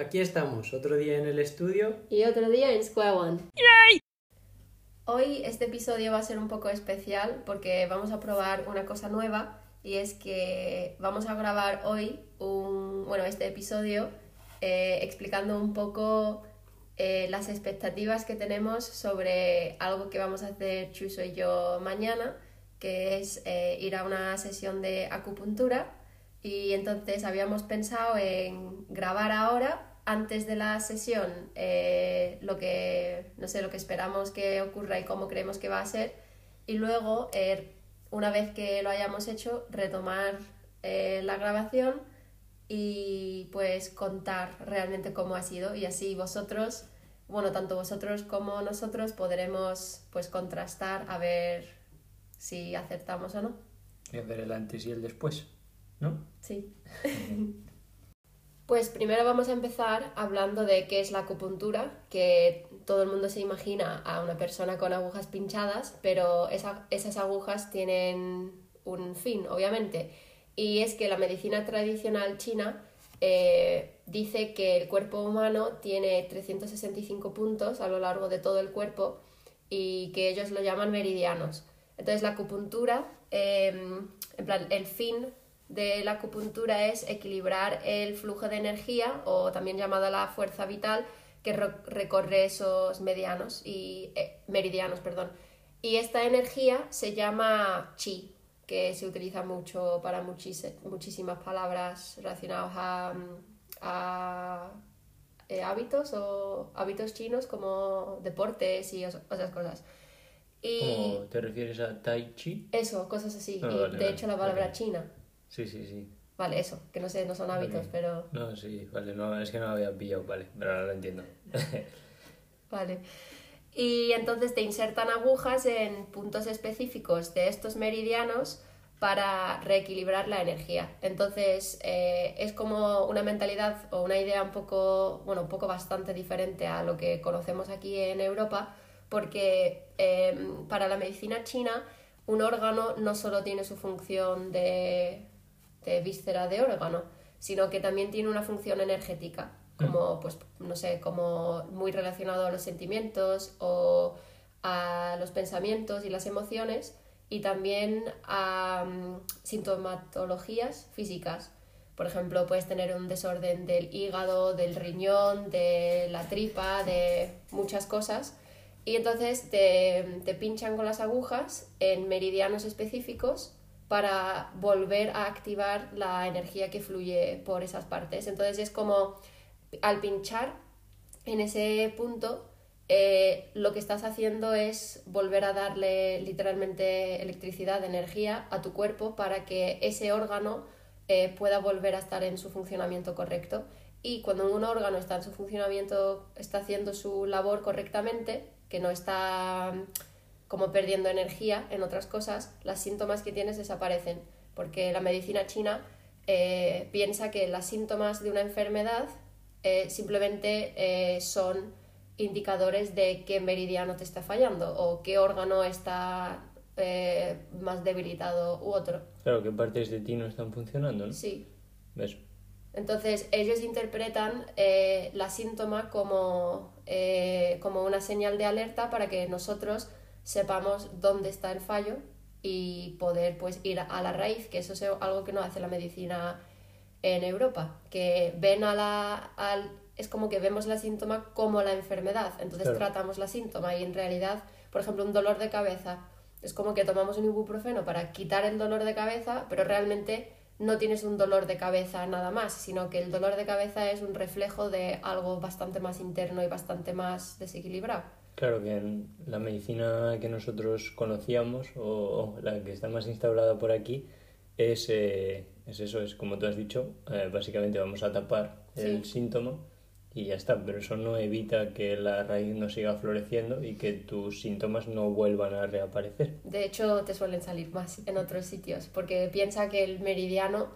Aquí estamos, otro día en el estudio. Y otro día en Square One. Hoy este episodio va a ser un poco especial porque vamos a probar una cosa nueva y es que vamos a grabar hoy un, bueno, este episodio eh, explicando un poco eh, las expectativas que tenemos sobre algo que vamos a hacer Chuso y yo mañana, que es eh, ir a una sesión de acupuntura y entonces habíamos pensado en grabar ahora antes de la sesión eh, lo que no sé lo que esperamos que ocurra y cómo creemos que va a ser y luego eh, una vez que lo hayamos hecho retomar eh, la grabación y pues contar realmente cómo ha sido y así vosotros bueno tanto vosotros como nosotros podremos pues contrastar a ver si acertamos o no Y ver el antes y el después, ¿no? Sí. Pues primero vamos a empezar hablando de qué es la acupuntura, que todo el mundo se imagina a una persona con agujas pinchadas, pero esa- esas agujas tienen un fin, obviamente, y es que la medicina tradicional china eh, dice que el cuerpo humano tiene 365 puntos a lo largo de todo el cuerpo y que ellos lo llaman meridianos. Entonces la acupuntura, eh, en plan, el fin de la acupuntura es equilibrar el flujo de energía o también llamada la fuerza vital que recorre esos medianos y eh, meridianos, perdón. Y esta energía se llama chi, que se utiliza mucho para muchis- muchísimas palabras relacionadas a, a, eh, hábitos o hábitos chinos como deportes y esas cosas. Y ¿Cómo te refieres a Tai Chi? eso, cosas así. Ah, y vale, de hecho la palabra vale. china. Sí, sí, sí. Vale, eso, que no sé, no son hábitos, Vale. pero No, sí, vale, no, es que no lo había pillado, vale, pero ahora lo entiendo. vale. Y entonces te insertan agujas en puntos específicos de estos meridianos para reequilibrar la energía. Entonces eh, es como una mentalidad o una idea un poco, bueno, un poco bastante diferente a lo que conocemos aquí en Europa, porque eh, para la medicina china un órgano no solo tiene su función de, de víscera de órgano, sino que también tiene una función energética, como, pues, no sé, como muy relacionado a los sentimientos o a los pensamientos y las emociones y también a mm, sintomatologías físicas. Por ejemplo, puedes tener un desorden del hígado, del riñón, de la tripa, de muchas cosas. Y entonces te, te pinchan con las agujas en meridianos específicos para volver a activar la energía que fluye por esas partes. Entonces es como al pinchar en ese punto, eh, lo que estás haciendo es volver a darle literalmente electricidad, energía a tu cuerpo para que ese órgano eh, pueda volver a estar en su funcionamiento correcto. Y cuando un órgano está en su funcionamiento, está haciendo su labor correctamente, que no está como perdiendo energía en otras cosas, los síntomas que tienes desaparecen. Porque la medicina china eh, piensa que los síntomas de una enfermedad eh, simplemente eh, son indicadores de qué meridiano te está fallando o qué órgano está eh, más debilitado u otro. Claro, que partes de ti no están funcionando, ¿no? Sí. ¿Ves? Entonces ellos interpretan eh, la síntoma como, eh, como una señal de alerta para que nosotros sepamos dónde está el fallo y poder pues ir a la raíz, que eso es algo que no hace la medicina en Europa, que ven a la... Al, es como que vemos la síntoma como la enfermedad, entonces Claro. tratamos la síntoma y en realidad, por ejemplo, un dolor de cabeza, es como que tomamos un ibuprofeno para quitar el dolor de cabeza, pero realmente no tienes un dolor de cabeza nada más, sino que el dolor de cabeza es un reflejo de algo bastante más interno y bastante más desequilibrado. Claro que la medicina que nosotros conocíamos o, o la que está más instaurada por aquí es, eh, es eso, es como tú has dicho, eh, básicamente vamos a tapar el Sí. síntoma y ya está, pero eso no evita que la raíz no siga floreciendo y que tus síntomas no vuelvan a reaparecer. De hecho, te suelen salir más en otros sitios, porque piensa que el meridiano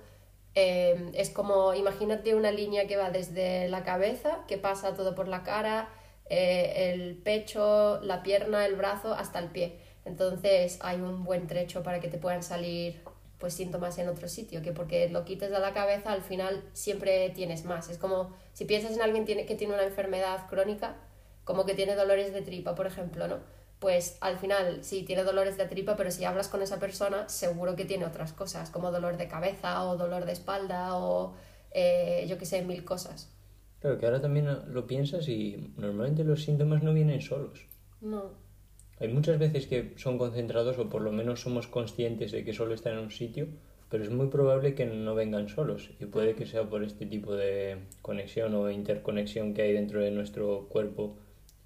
eh, es como, imagínate una línea que va desde la cabeza, que pasa todo por la cara, eh, el pecho, la pierna, el brazo, hasta el pie. Entonces hay un buen trecho para que te puedan salir pues síntomas en otro sitio, que porque lo quites de la cabeza al final siempre tienes más. Es como si piensas en alguien que tiene una enfermedad crónica, como que tiene dolores de tripa, por ejemplo, ¿no? Pues al final sí tiene dolores de tripa, pero si hablas con esa persona seguro que tiene otras cosas, como dolor de cabeza o dolor de espalda o eh, yo qué sé, mil cosas. Claro, que ahora también lo piensas y normalmente los síntomas no vienen solos. No. Hay muchas veces que son concentrados o por lo menos somos conscientes de que solo están en un sitio, pero es muy probable que no vengan solos y puede que sea por este tipo de conexión o interconexión que hay dentro de nuestro cuerpo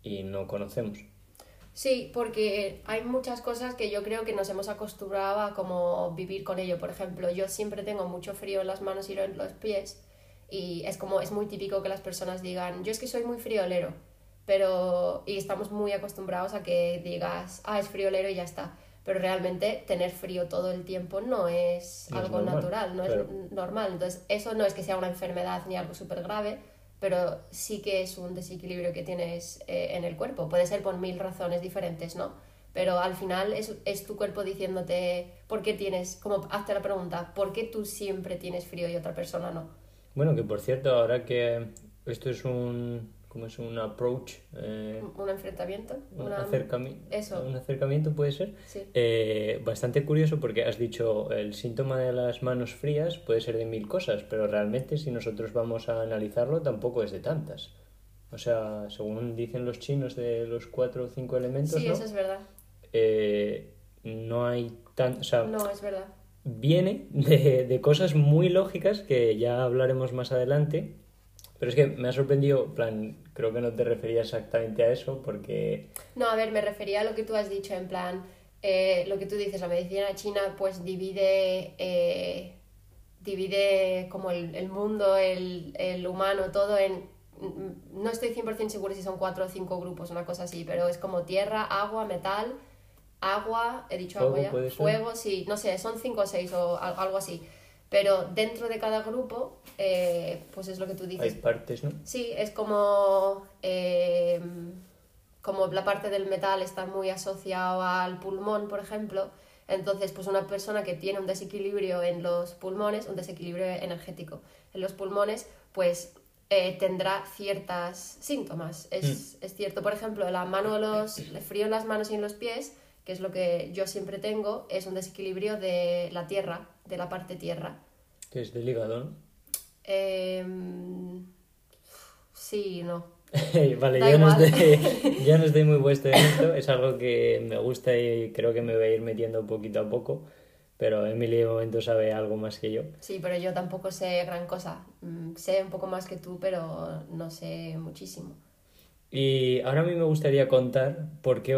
y no conocemos. Sí, porque hay muchas cosas que yo creo que nos hemos acostumbrado a como vivir con ello. Por ejemplo, yo siempre tengo mucho frío en las manos y en los pies y es como es muy típico que las personas digan, yo es que soy muy friolero pero y estamos muy acostumbrados a que digas, ah, es friolero y ya está. Pero realmente tener frío todo el tiempo no es algo natural, no es normal. Entonces, eso no es que sea una enfermedad ni algo súper grave, pero sí que es un desequilibrio que tienes eh, en el cuerpo. Puede ser por mil razones diferentes, ¿no? Pero al final es, es tu cuerpo diciéndote por qué tienes, como hazte la pregunta, ¿por qué tú siempre tienes frío y otra persona no? Bueno, que por cierto, ahora que esto es un, ¿Cómo es un approach? Eh, un enfrentamiento. Un, acercamiento, un acercamiento puede ser. Eh, bastante curioso porque has dicho el síntoma de las manos frías puede ser de mil cosas, pero realmente si nosotros vamos a analizarlo tampoco es de tantas. O sea, según dicen los chinos de los cuatro o cinco elementos. Sí, eso es verdad. Eh, no hay tan. no, es verdad. Viene de, de cosas muy lógicas que ya hablaremos más adelante pero es que me ha sorprendido, plan, creo que no te refería exactamente a eso porque... No, a ver, me refería a lo que tú has dicho, en plan, eh, lo que tú dices, la medicina china pues divide, eh, divide como el, el mundo, el, el, humano, todo en... No estoy 100% seguro si son cuatro o cinco grupos, una cosa así, pero es como tierra, agua, metal, agua, he dicho agua ya, fuego, sí, no sé, son cinco o seis o algo así. Pero dentro de cada grupo, eh, pues es lo que tú dices. Hay partes, ¿no? Sí, es como, eh, como la parte del metal está muy asociado al pulmón, por ejemplo. Entonces, pues una persona que tiene un desequilibrio en los pulmones, un desequilibrio energético en los pulmones, pues eh, tendrá ciertos síntomas. Es, mm. es, cierto, por ejemplo, la mano, los, el frío en las manos y en los pies, que es lo que yo siempre tengo, es un desequilibrio de la tierra, de la parte tierra. Que es del hígado, ¿no? Em, sí, no. vale, yo no, estoy, yo no, estoy, muy puesto en esto, es algo que me gusta y creo que me voy a ir metiendo poquito a poco, pero Emily de momento sabe algo más que yo. Sí, pero yo tampoco sé gran cosa. Mm, sé un poco más que tú, pero no sé muchísimo. Y ahora a mí me gustaría contar por qué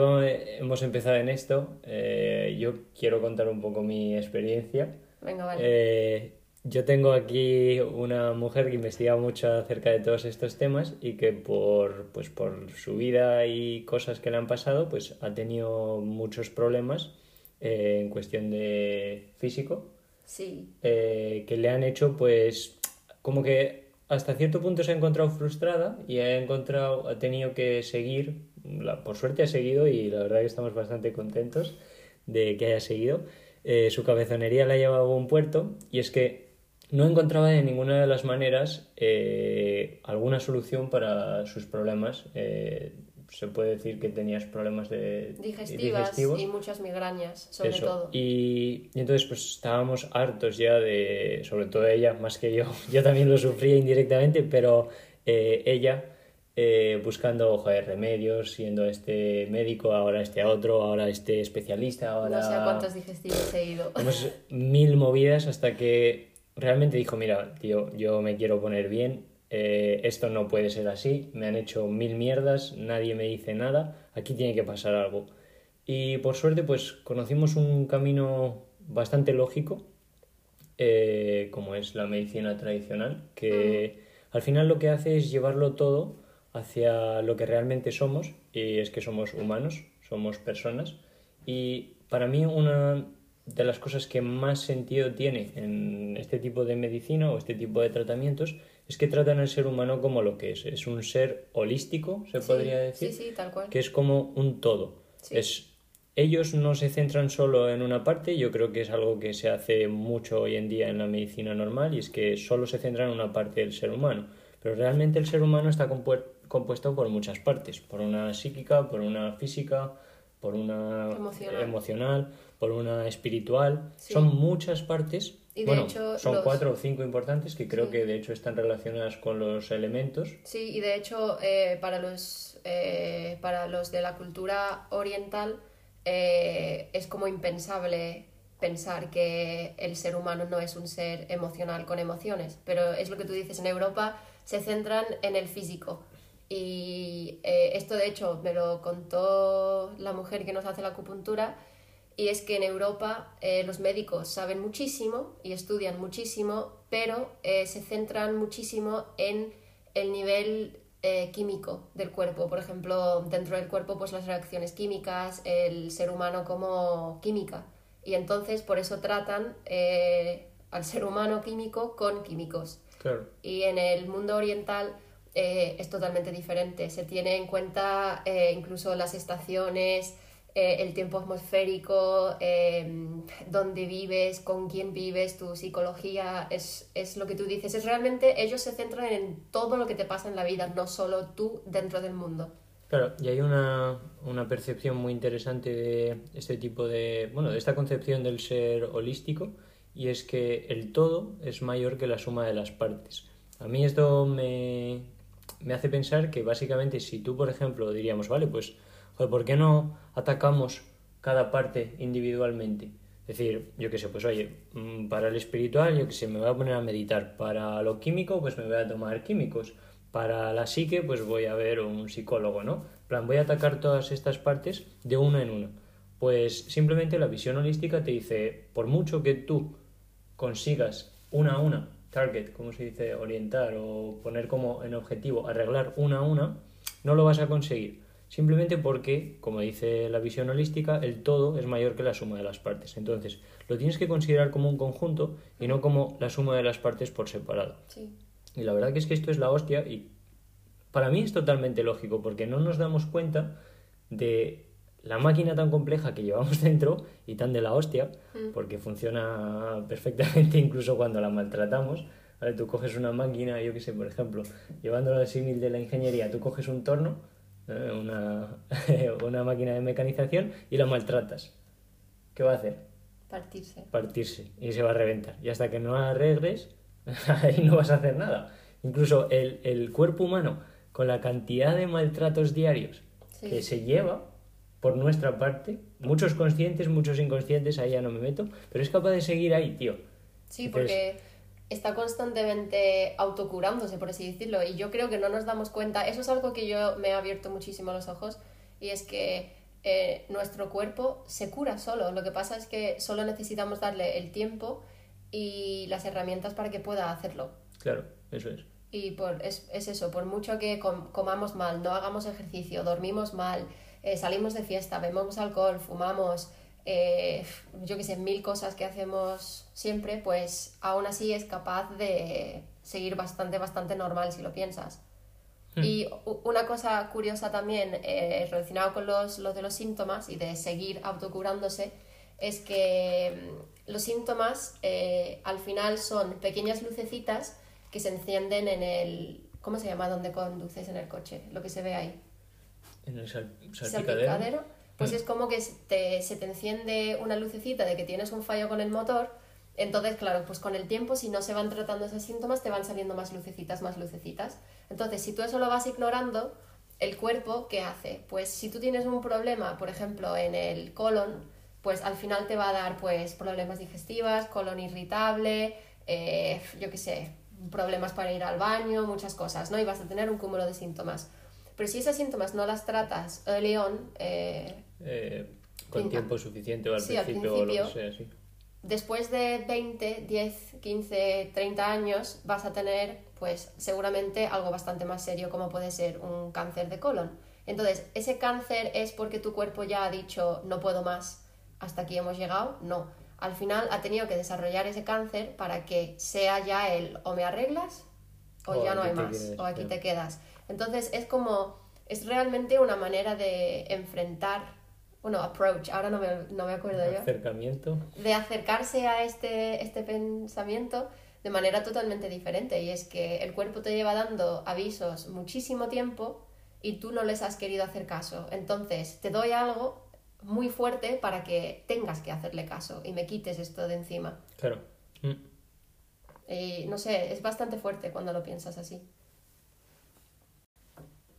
hemos empezado en esto. Eh, yo quiero contar un poco mi experiencia. Venga, vale. Eh, yo tengo aquí una mujer que investiga mucho acerca de todos estos temas y que por, pues por su vida y cosas que le han pasado, pues ha tenido muchos problemas eh, en cuestión de físico. Sí. Eh, que le han hecho, pues, como que hasta cierto punto se ha encontrado frustrada y ha encontrado, ha tenido que seguir, por suerte ha seguido y la verdad que estamos bastante contentos de que haya seguido eh, su cabezonería la llevaba a un puerto y es que no encontraba de ninguna de las maneras eh, alguna solución para sus problemas. Eh, se puede decir que tenías problemas de digestivas y muchas migrañas, sobre todo. Y, y, entonces pues estábamos hartos ya de, sobre todo ella, más que yo, yo también lo sufría indirectamente, pero ella eh, buscando joder, remedios, siendo este médico, ahora este otro, ahora este especialista, ahora... No sé a cuántos digestivos he ido. mil movidas hasta que realmente dijo, mira, tío, yo me quiero poner bien, eh, esto no puede ser así, me han hecho mil mierdas, nadie me dice nada, aquí tiene que pasar algo. Y por suerte pues conocimos un camino bastante lógico, eh, como es la medicina tradicional, que al final lo que hace es llevarlo todo hacia lo que realmente somos, y es que somos humanos, somos personas. Y para mí una de las cosas que más sentido tiene en este tipo de medicina o este tipo de tratamientos es que tratan al ser humano como lo que es. Es un ser holístico, se podría decir. Sí, sí, tal cual. Que es como un todo. Es ellos no se centran solo en una parte, yo creo que es algo que se hace mucho hoy en día en la medicina normal y es que solo se centra en una parte del ser humano, pero realmente el ser humano está compuesto por muchas partes, por una psíquica, por una física, por una emocional, por una espiritual, son muchas partes. Y de hecho, son cuatro o cinco importantes que creo que de hecho están relacionadas con los elementos. Sí, y de hecho eh, para, los, eh, para los de la cultura oriental eh, es como impensable pensar que el ser humano no es un ser emocional con emociones, pero es lo que tú dices, en Europa se centran en el físico. Y eh, esto de hecho me lo contó la mujer que nos hace la acupuntura, y es que en Europa eh, los médicos saben muchísimo y estudian muchísimo, pero se centran muchísimo en el nivel eh, químico del cuerpo. Por ejemplo, dentro del cuerpo, pues las reacciones químicas, el ser humano como química. Y entonces por eso tratan eh, al ser humano químico con químicos. Y en el mundo oriental eh, es totalmente diferente. Se tiene en cuenta incluso las estaciones, eh, el tiempo atmosférico, em, dónde vives, con quién vives, tu psicología, es, es, lo que tú dices. Es realmente, ellos se centran en todo lo que te pasa en la vida, no solo tú dentro del mundo. Claro, y hay una, una percepción muy interesante de este tipo de, bueno, de esta concepción del ser holístico, y es que el todo es mayor que la suma de las partes. A mí esto me, me hace pensar que básicamente si tú, por ejemplo, diríamos, vale, pues ¿por qué no atacamos cada parte individualmente? Es decir, yo qué sé, pues oye, mm, para el espiritual, yo qué sé, me voy a poner a meditar. Para lo químico, pues me voy a tomar químicos. Para la psique, pues voy a ver un psicólogo, ¿no? plan, voy a atacar todas estas partes de una en una. Pues simplemente la visión holística te dice, por mucho que tú consigas una a una, target, como se dice, orientar o poner como en objetivo, arreglar una a una, no lo vas a conseguir simplemente porque, como dice la visión holística, el todo es mayor que la suma de las partes. Entonces, lo tienes que considerar como un conjunto y no como la suma de las partes por separado. Y la verdad que es que esto es la hostia y para mí es totalmente lógico porque no nos damos cuenta de la máquina tan compleja que llevamos dentro y tan de la hostia, mm. porque funciona perfectamente incluso cuando la maltratamos. ¿vale? Tú coges una máquina, yo qué sé, por ejemplo, llevándolo al símil de la ingeniería, tú coges un torno ¿eh? una, una máquina de mecanización y la maltratas. ¿Qué va a hacer? Partirse. Partirse y se va a reventar. Y hasta que no arregles, ahí no vas a hacer nada. Incluso el, el cuerpo humano, con la cantidad de maltratos diarios que se lleva por nuestra parte, muchos conscientes, muchos inconscientes, ahí ya no me meto, pero es capaz de seguir ahí, tío. Sí, porque está constantemente autocurándose, por así decirlo, y yo creo que no nos damos cuenta, eso es algo que yo me he abierto muchísimo los ojos, y es que eh, nuestro cuerpo se cura solo, lo que pasa es que solo necesitamos darle el tiempo y las herramientas para que pueda hacerlo. Claro, eso es. Y por, es, es eso, por mucho que comamos mal, no hagamos ejercicio, dormimos mal, eh, salimos de fiesta, bebemos alcohol, fumamos, eh, yo que sé, mil cosas que hacemos siempre, pues aún así es capaz de seguir bastante, bastante normal si lo piensas. Hmm. Y una cosa curiosa también eh, relacionada con los, los de los síntomas y de seguir autocurándose es que mm, los síntomas eh, al final son pequeñas lucecitas que se encienden en el... ¿Cómo se llama donde conduces en el coche? Lo que se ve ahí. En el salpicadero pues es como que se te enciende una lucecita de que tienes un fallo con el motor. Entonces, claro, pues con el tiempo, si no se van tratando esos síntomas, te van saliendo más lucecitas, más lucecitas. Entonces, si tú eso lo vas ignorando, el cuerpo, ¿qué hace? Pues si tú tienes un problema, por ejemplo, en el colon, pues al final te va a dar pues problemas digestivas, colon irritable, eh, yo qué sé, problemas para ir al baño, muchas cosas, ¿no? Y vas a tener un cúmulo de síntomas. Pero si esos síntomas no las tratas early on, eh, eh, con tiempo suficiente o al, principio, o lo que sea, sí. Después de 20, 10, 15, 30 años vas a tener pues seguramente algo bastante más serio como puede ser un cáncer de colon. Entonces, ¿ese cáncer es porque tu cuerpo ya ha dicho no puedo más, hasta aquí hemos llegado? No. Al final ha tenido que desarrollar ese cáncer para que sea ya el o me arreglas o, ya no hay más, o aquí te quedas. Entonces es como, es realmente una manera de enfrentar bueno, approach, ahora no me, no me acuerdo yo. Acercamiento. De acercarse a este, este pensamiento de manera totalmente diferente. Y es que el cuerpo te lleva dando avisos muchísimo tiempo y tú no les has querido hacer caso. Entonces, te doy algo muy fuerte para que tengas que hacerle caso y me quites esto de encima. Claro. Mm. Y no sé, es bastante fuerte cuando lo piensas así.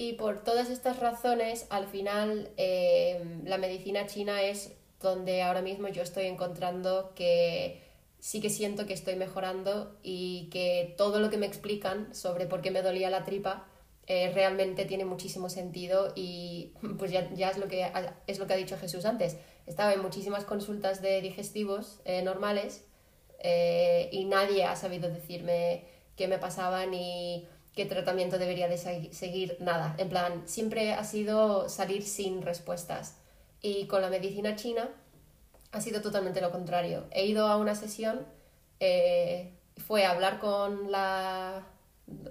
Y por todas estas razones, al final, eh, la medicina china es donde ahora mismo yo estoy encontrando que sí que siento que estoy mejorando y que todo lo que me explican sobre por qué me dolía la tripa eh, realmente tiene muchísimo sentido y pues ya, ya, es, lo que es lo que ha dicho Jesús antes. Estaba en muchísimas consultas de digestivos eh, normales eh, y nadie ha sabido decirme qué me pasaba ni qué tratamiento debería de seguir, nada. En plan, siempre ha sido salir sin respuestas. Y con la medicina china ha sido totalmente lo contrario. He ido a una sesión, eh, fue a hablar con la,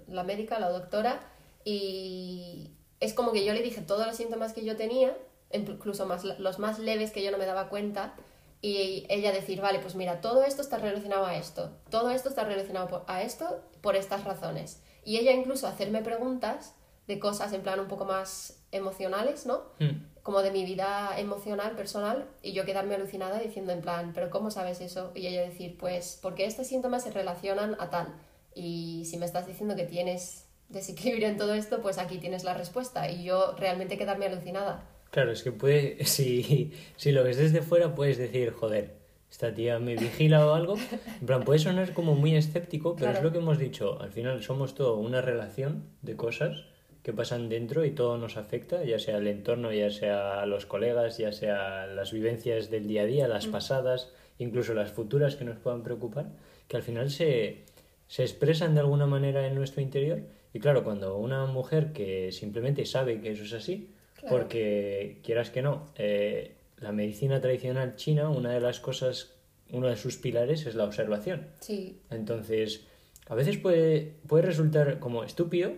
la médica, la doctora, y es como que yo le dije todos los síntomas que yo tenía, incluso más, los más leves que yo no me daba cuenta, y ella decir, vale, pues mira, todo esto está relacionado a esto, todo esto está relacionado a esto por estas razones. Y ella incluso hacerme preguntas de cosas en plan un poco más emocionales, ¿no? Mm. Como de mi vida emocional, personal, y yo quedarme alucinada diciendo en plan, pero ¿cómo sabes eso? Y ella decir, pues porque estos síntomas se relacionan a tal. Y si me estás diciendo que tienes desequilibrio en todo esto, pues aquí tienes la respuesta. Y yo realmente quedarme alucinada. Claro, es que puede, si, si lo ves desde fuera, puedes decir, joder, esta tía me vigila o algo. En plan, puede sonar como muy escéptico, pero Claro. es lo que hemos dicho. Al final somos todo una relación de cosas que pasan dentro y todo nos afecta, ya sea el entorno, ya sea los colegas, ya sea las vivencias del día a día, las pasadas, incluso las futuras que nos puedan preocupar, que al final se, se expresan de alguna manera en nuestro interior. Y claro, cuando una mujer que simplemente sabe que eso es así, Claro. porque quieras que no, eh, la medicina tradicional china, una de las cosas, uno de sus pilares es la observación. Sí, Entonces, a veces puede, puede resultar como estúpido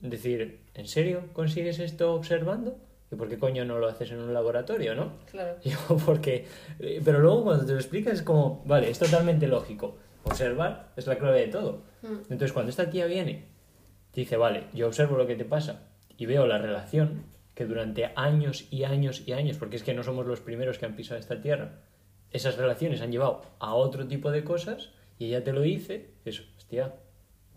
decir, ¿en serio consigues esto observando? ¿Y por qué coño no lo haces en un laboratorio, no? claro. Porque... eh, Pero luego cuando te lo explicas es como, vale, es totalmente lógico. Observar es la clave de todo. Mm. Entonces, cuando esta tía viene, dice, vale, yo observo lo que te pasa y veo la relación que durante años y años y años, porque es que no somos los primeros que han pisado esta tierra, esas relaciones han llevado a otro tipo de cosas y ella te lo dice, eso, hostia,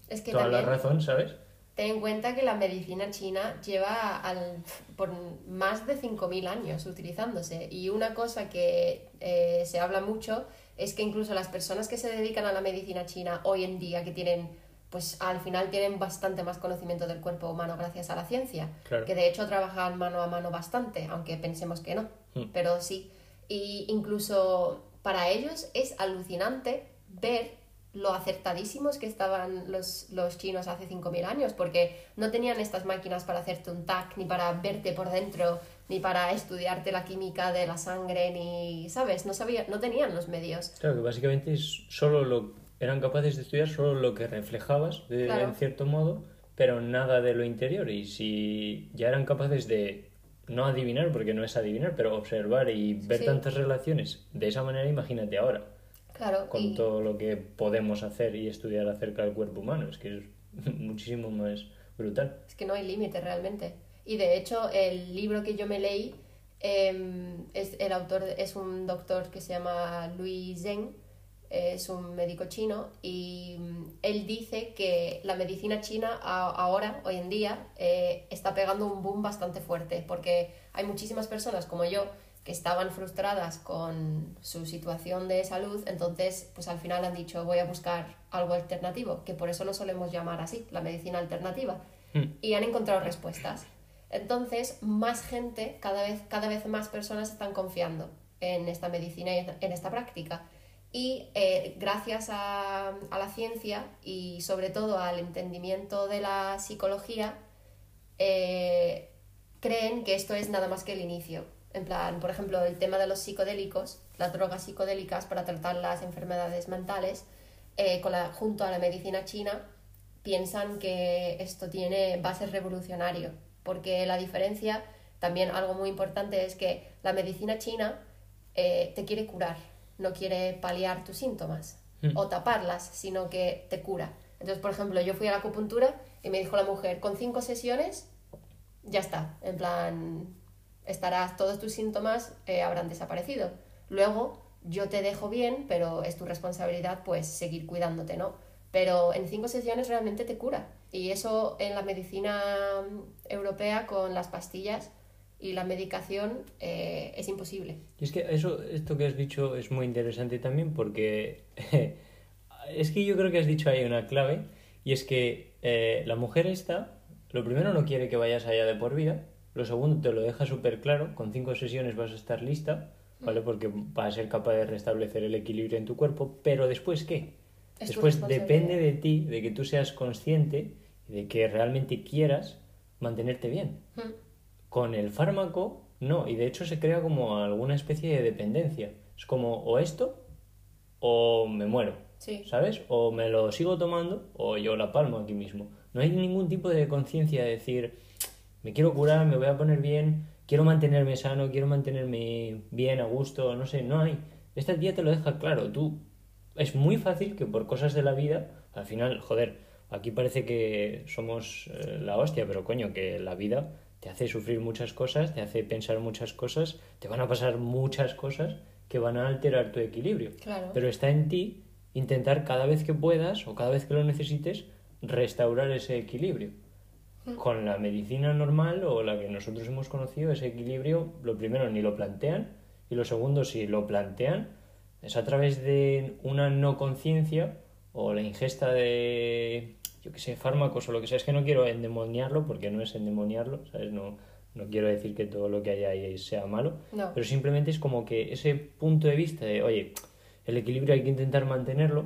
Es que toda la razón, ¿sabes? ten en cuenta que la medicina china lleva al, por más de 5.000 años utilizándose y una cosa que eh, se habla mucho es que incluso las personas que se dedican a la medicina china hoy en día, que tienen, pues al final tienen bastante más conocimiento del cuerpo humano gracias a la ciencia, Claro. que de hecho trabajan mano a mano bastante, aunque pensemos que no, Mm. pero sí. Y incluso para ellos es alucinante ver lo acertadísimos que estaban los, los chinos hace 5.000 años, porque no tenían estas máquinas para hacerte un TAC, ni para verte por dentro, ni para estudiarte la química de la sangre, ni, ¿sabes? No, sabía, no tenían los medios. Claro, que básicamente es solo lo, eran capaces de estudiar solo lo que reflejabas, de, Claro. en cierto modo, pero nada de lo interior. Y si ya eran capaces de no adivinar, porque no es adivinar, pero observar y ver Sí. tantas relaciones de esa manera, imagínate ahora, Claro, con y, todo lo que podemos hacer y estudiar acerca del cuerpo humano. Es que es muchísimo más brutal. es que no hay límite realmente. Y de hecho, el libro que yo me leí, em, es, el autor es un doctor que se llama Louis Zheng, es un médico chino, y mm, él dice que la medicina china ahora, hoy en día, eh, está pegando un boom bastante fuerte, porque hay muchísimas personas como yo que estaban frustradas con su situación de salud, entonces pues al final han dicho voy a buscar algo alternativo, que por eso lo solemos llamar así, la medicina alternativa, Hmm. y han encontrado respuestas. Entonces, más gente, cada vez, cada vez más personas están confiando en esta medicina y en esta práctica. Y eh, gracias a, la ciencia y sobre todo al entendimiento de la psicología, eh, creen que esto es nada más que el inicio. En plan, por ejemplo, el tema de los psicodélicos, las drogas psicodélicas para tratar las enfermedades mentales, eh, con la- junto a la medicina china, piensan que esto tiene va a ser revolucionario, porque la diferencia también algo muy importante es que la medicina china te quiere curar, no quiere paliar tus síntomas Mm. o taparlas, sino que te cura. Entonces, por ejemplo, yo fui a la acupuntura y me dijo la mujer, con cinco sesiones ya está, en plan, estarás, todos tus síntomas eh, habrán desaparecido. Luego, yo te dejo bien, pero es tu responsabilidad, pues, seguir cuidándote, ¿no? Pero en cinco sesiones realmente te cura. Y eso en la medicina mm, europea, con las pastillas y la medicación, eh, es imposible. Y es que eso, esto que has dicho es muy interesante también porque es que yo creo que has dicho ahí una clave y es que eh, la mujer esta, lo primero no quiere que vayas allá de por vida, lo segundo te lo deja súper claro, con cinco sesiones vas a estar lista, ¿vale? Mm. Porque vas a ser capaz de restablecer el equilibrio en tu cuerpo, pero después ¿qué? Es Después depende de ti, de que tú seas consciente y de que realmente quieras mantenerte bien. Mm. Con el fármaco, no, y de hecho se crea como alguna especie de dependencia. Es como o esto o me muero, Sí. ¿sabes? O me lo sigo tomando o yo la palmo aquí mismo. No hay ningún tipo de conciencia de decir, me quiero curar, me voy a poner bien, quiero mantenerme sano, quiero mantenerme bien, a gusto, no sé, no hay. Esta tía te lo deja claro, tú. Es muy fácil que por cosas de la vida, al final, joder, aquí parece que somos eh, la hostia, pero coño, que la vida te hace sufrir muchas cosas, te hace pensar muchas cosas, te van a pasar muchas cosas que van a alterar tu equilibrio. Claro. Pero está en ti intentar cada vez que puedas o cada vez que lo necesites restaurar ese equilibrio. Con la medicina normal o la que nosotros hemos conocido, ese equilibrio, lo primero ni lo plantean y lo segundo, si lo plantean, es a través de una no conciencia o la ingesta de, yo que sé, fármacos o lo que sea. Es que no quiero endemoniarlo porque no es endemoniarlo, ¿sabes? No, no quiero decir que todo lo que hay ahí sea malo, No. pero simplemente es como que ese punto de vista de, oye, el equilibrio hay que intentar mantenerlo,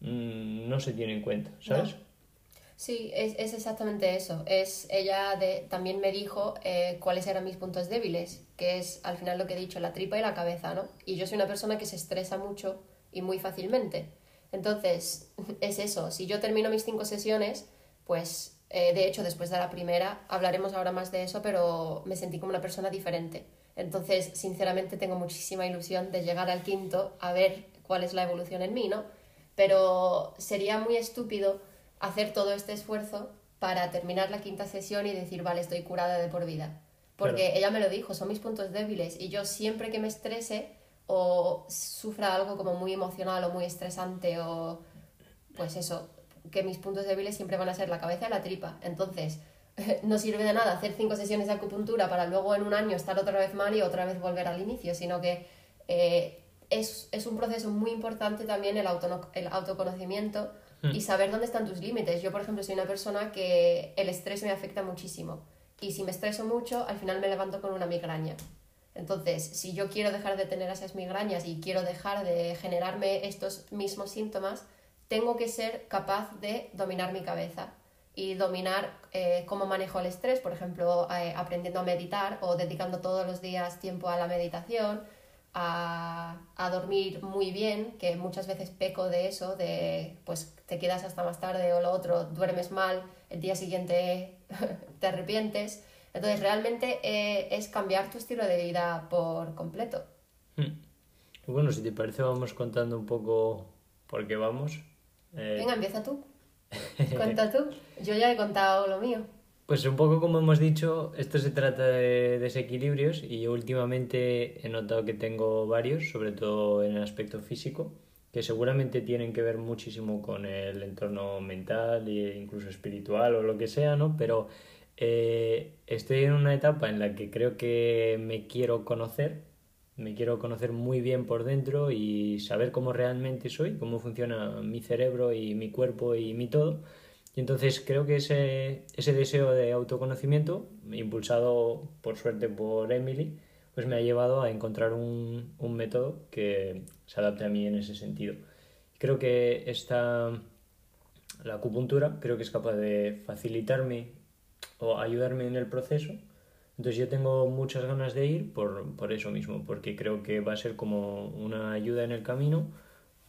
mm, no se tiene en cuenta, ¿sabes? Sí, es, es exactamente eso. Es ella de, también me dijo eh, cuáles eran mis puntos débiles, que es al final lo que he dicho, la tripa y la cabeza, ¿no? Y yo soy una persona que se estresa mucho y muy fácilmente. Entonces, es eso. Si yo termino mis cinco sesiones, pues eh, de hecho después de la primera hablaremos ahora más de eso, pero me sentí como una persona diferente. Entonces, sinceramente, tengo muchísima ilusión de llegar al quinto a ver cuál es la evolución en mí, ¿no? Pero sería muy estúpido hacer todo este esfuerzo para terminar la quinta sesión y decir, vale, estoy curada de por vida. Porque Claro. ella me lo dijo, son mis puntos débiles y yo siempre que me estrese o sufra algo como muy emocional o muy estresante o pues eso, que mis puntos débiles siempre van a ser la cabeza y la tripa. Entonces, no sirve de nada hacer cinco sesiones de acupuntura para luego en un año estar otra vez mal y otra vez volver al inicio, sino que eh, es, es un proceso muy importante también el, autono- el autoconocimiento y saber dónde están tus límites. Yo, por ejemplo, soy una persona que el estrés me afecta muchísimo y si me estreso mucho, al final me levanto con una migraña. Entonces, si yo quiero dejar de tener esas migrañas y quiero dejar de generarme estos mismos síntomas, tengo que ser capaz de dominar mi cabeza y dominar eh, cómo manejo el estrés, por ejemplo, eh, aprendiendo a meditar o dedicando todos los días tiempo a la meditación, a, a dormir muy bien, que muchas veces peco de eso, de pues te quedas hasta más tarde o lo otro, duermes mal, el día siguiente te arrepientes. Entonces, realmente eh, es cambiar tu estilo de vida por completo. Mm. Y bueno, si te parece, vamos contando un poco por qué vamos. Eh, Venga, empieza tú. Cuenta tú. Yo ya he contado lo mío. Pues un poco como hemos dicho, esto se trata de desequilibrios y yo últimamente he notado que tengo varios, sobre todo en el aspecto físico, que seguramente tienen que ver muchísimo con el entorno mental e incluso espiritual o lo que sea, ¿no? Pero eh, estoy en una etapa en la que creo que me quiero conocer, me quiero conocer muy bien por dentro y saber cómo realmente soy, cómo funciona mi cerebro y mi cuerpo y mi todo. Y entonces creo que ese, ese deseo de autoconocimiento, impulsado por suerte por Emily, pues me ha llevado a encontrar un, un método que se adapte a mí en ese sentido. Creo que esta, la acupuntura, creo que es capaz de facilitarme o ayudarme en el proceso. Entonces yo tengo muchas ganas de ir por, por eso mismo, porque creo que va a ser como una ayuda en el camino,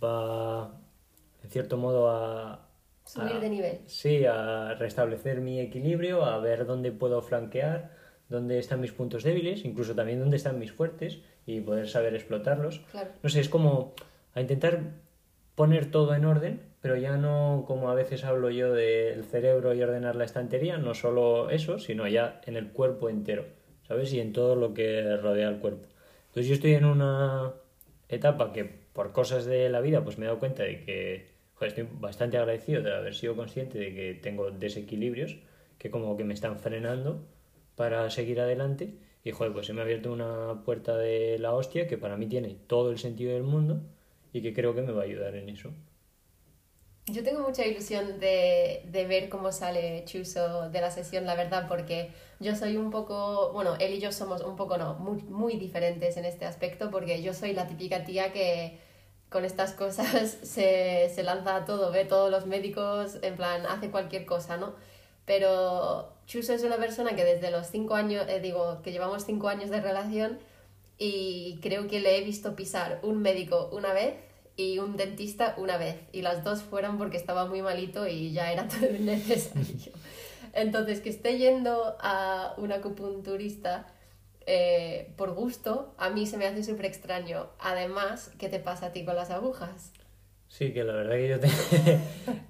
va en cierto modo a, Subir a- de nivel. Sí, a restablecer mi equilibrio, a ver dónde puedo flanquear, dónde están mis puntos débiles, incluso también dónde están mis fuertes y poder saber explotarlos. No sé, es como a intentar poner todo en orden, pero ya no como a veces hablo yo del cerebro y ordenar la estantería, no solo eso, sino ya en el cuerpo entero, ¿sabes? Y en todo lo que rodea el cuerpo. Entonces yo estoy en una etapa que por cosas de la vida pues me he dado cuenta de que estoy bastante agradecido de haber sido consciente de que tengo desequilibrios que como que me están frenando para seguir adelante y joder, pues se me ha abierto una puerta de la hostia que para mí tiene todo el sentido del mundo y que creo que me va a ayudar en eso. Yo tengo mucha ilusión de, de, ver cómo sale Chuso de la sesión, la verdad, porque yo soy un poco, bueno, él y yo somos un poco, no, muy, muy diferentes en este aspecto, porque yo soy la típica tía que con estas cosas se, se lanza a todo, ve todos los médicos, en plan, hace cualquier cosa, ¿no? Pero Chuso es una persona que desde los cinco años, eh, digo, que llevamos cinco años de relación y creo que le he visto pisar un médico una vez y un dentista una vez. Y las dos fueron porque estaba muy malito y ya era todo necesario. Entonces, que esté yendo a un acupunturista eh, por gusto, a mí se me hace súper extraño. Además, ¿qué te pasa a ti con las agujas? Sí, que la verdad que yo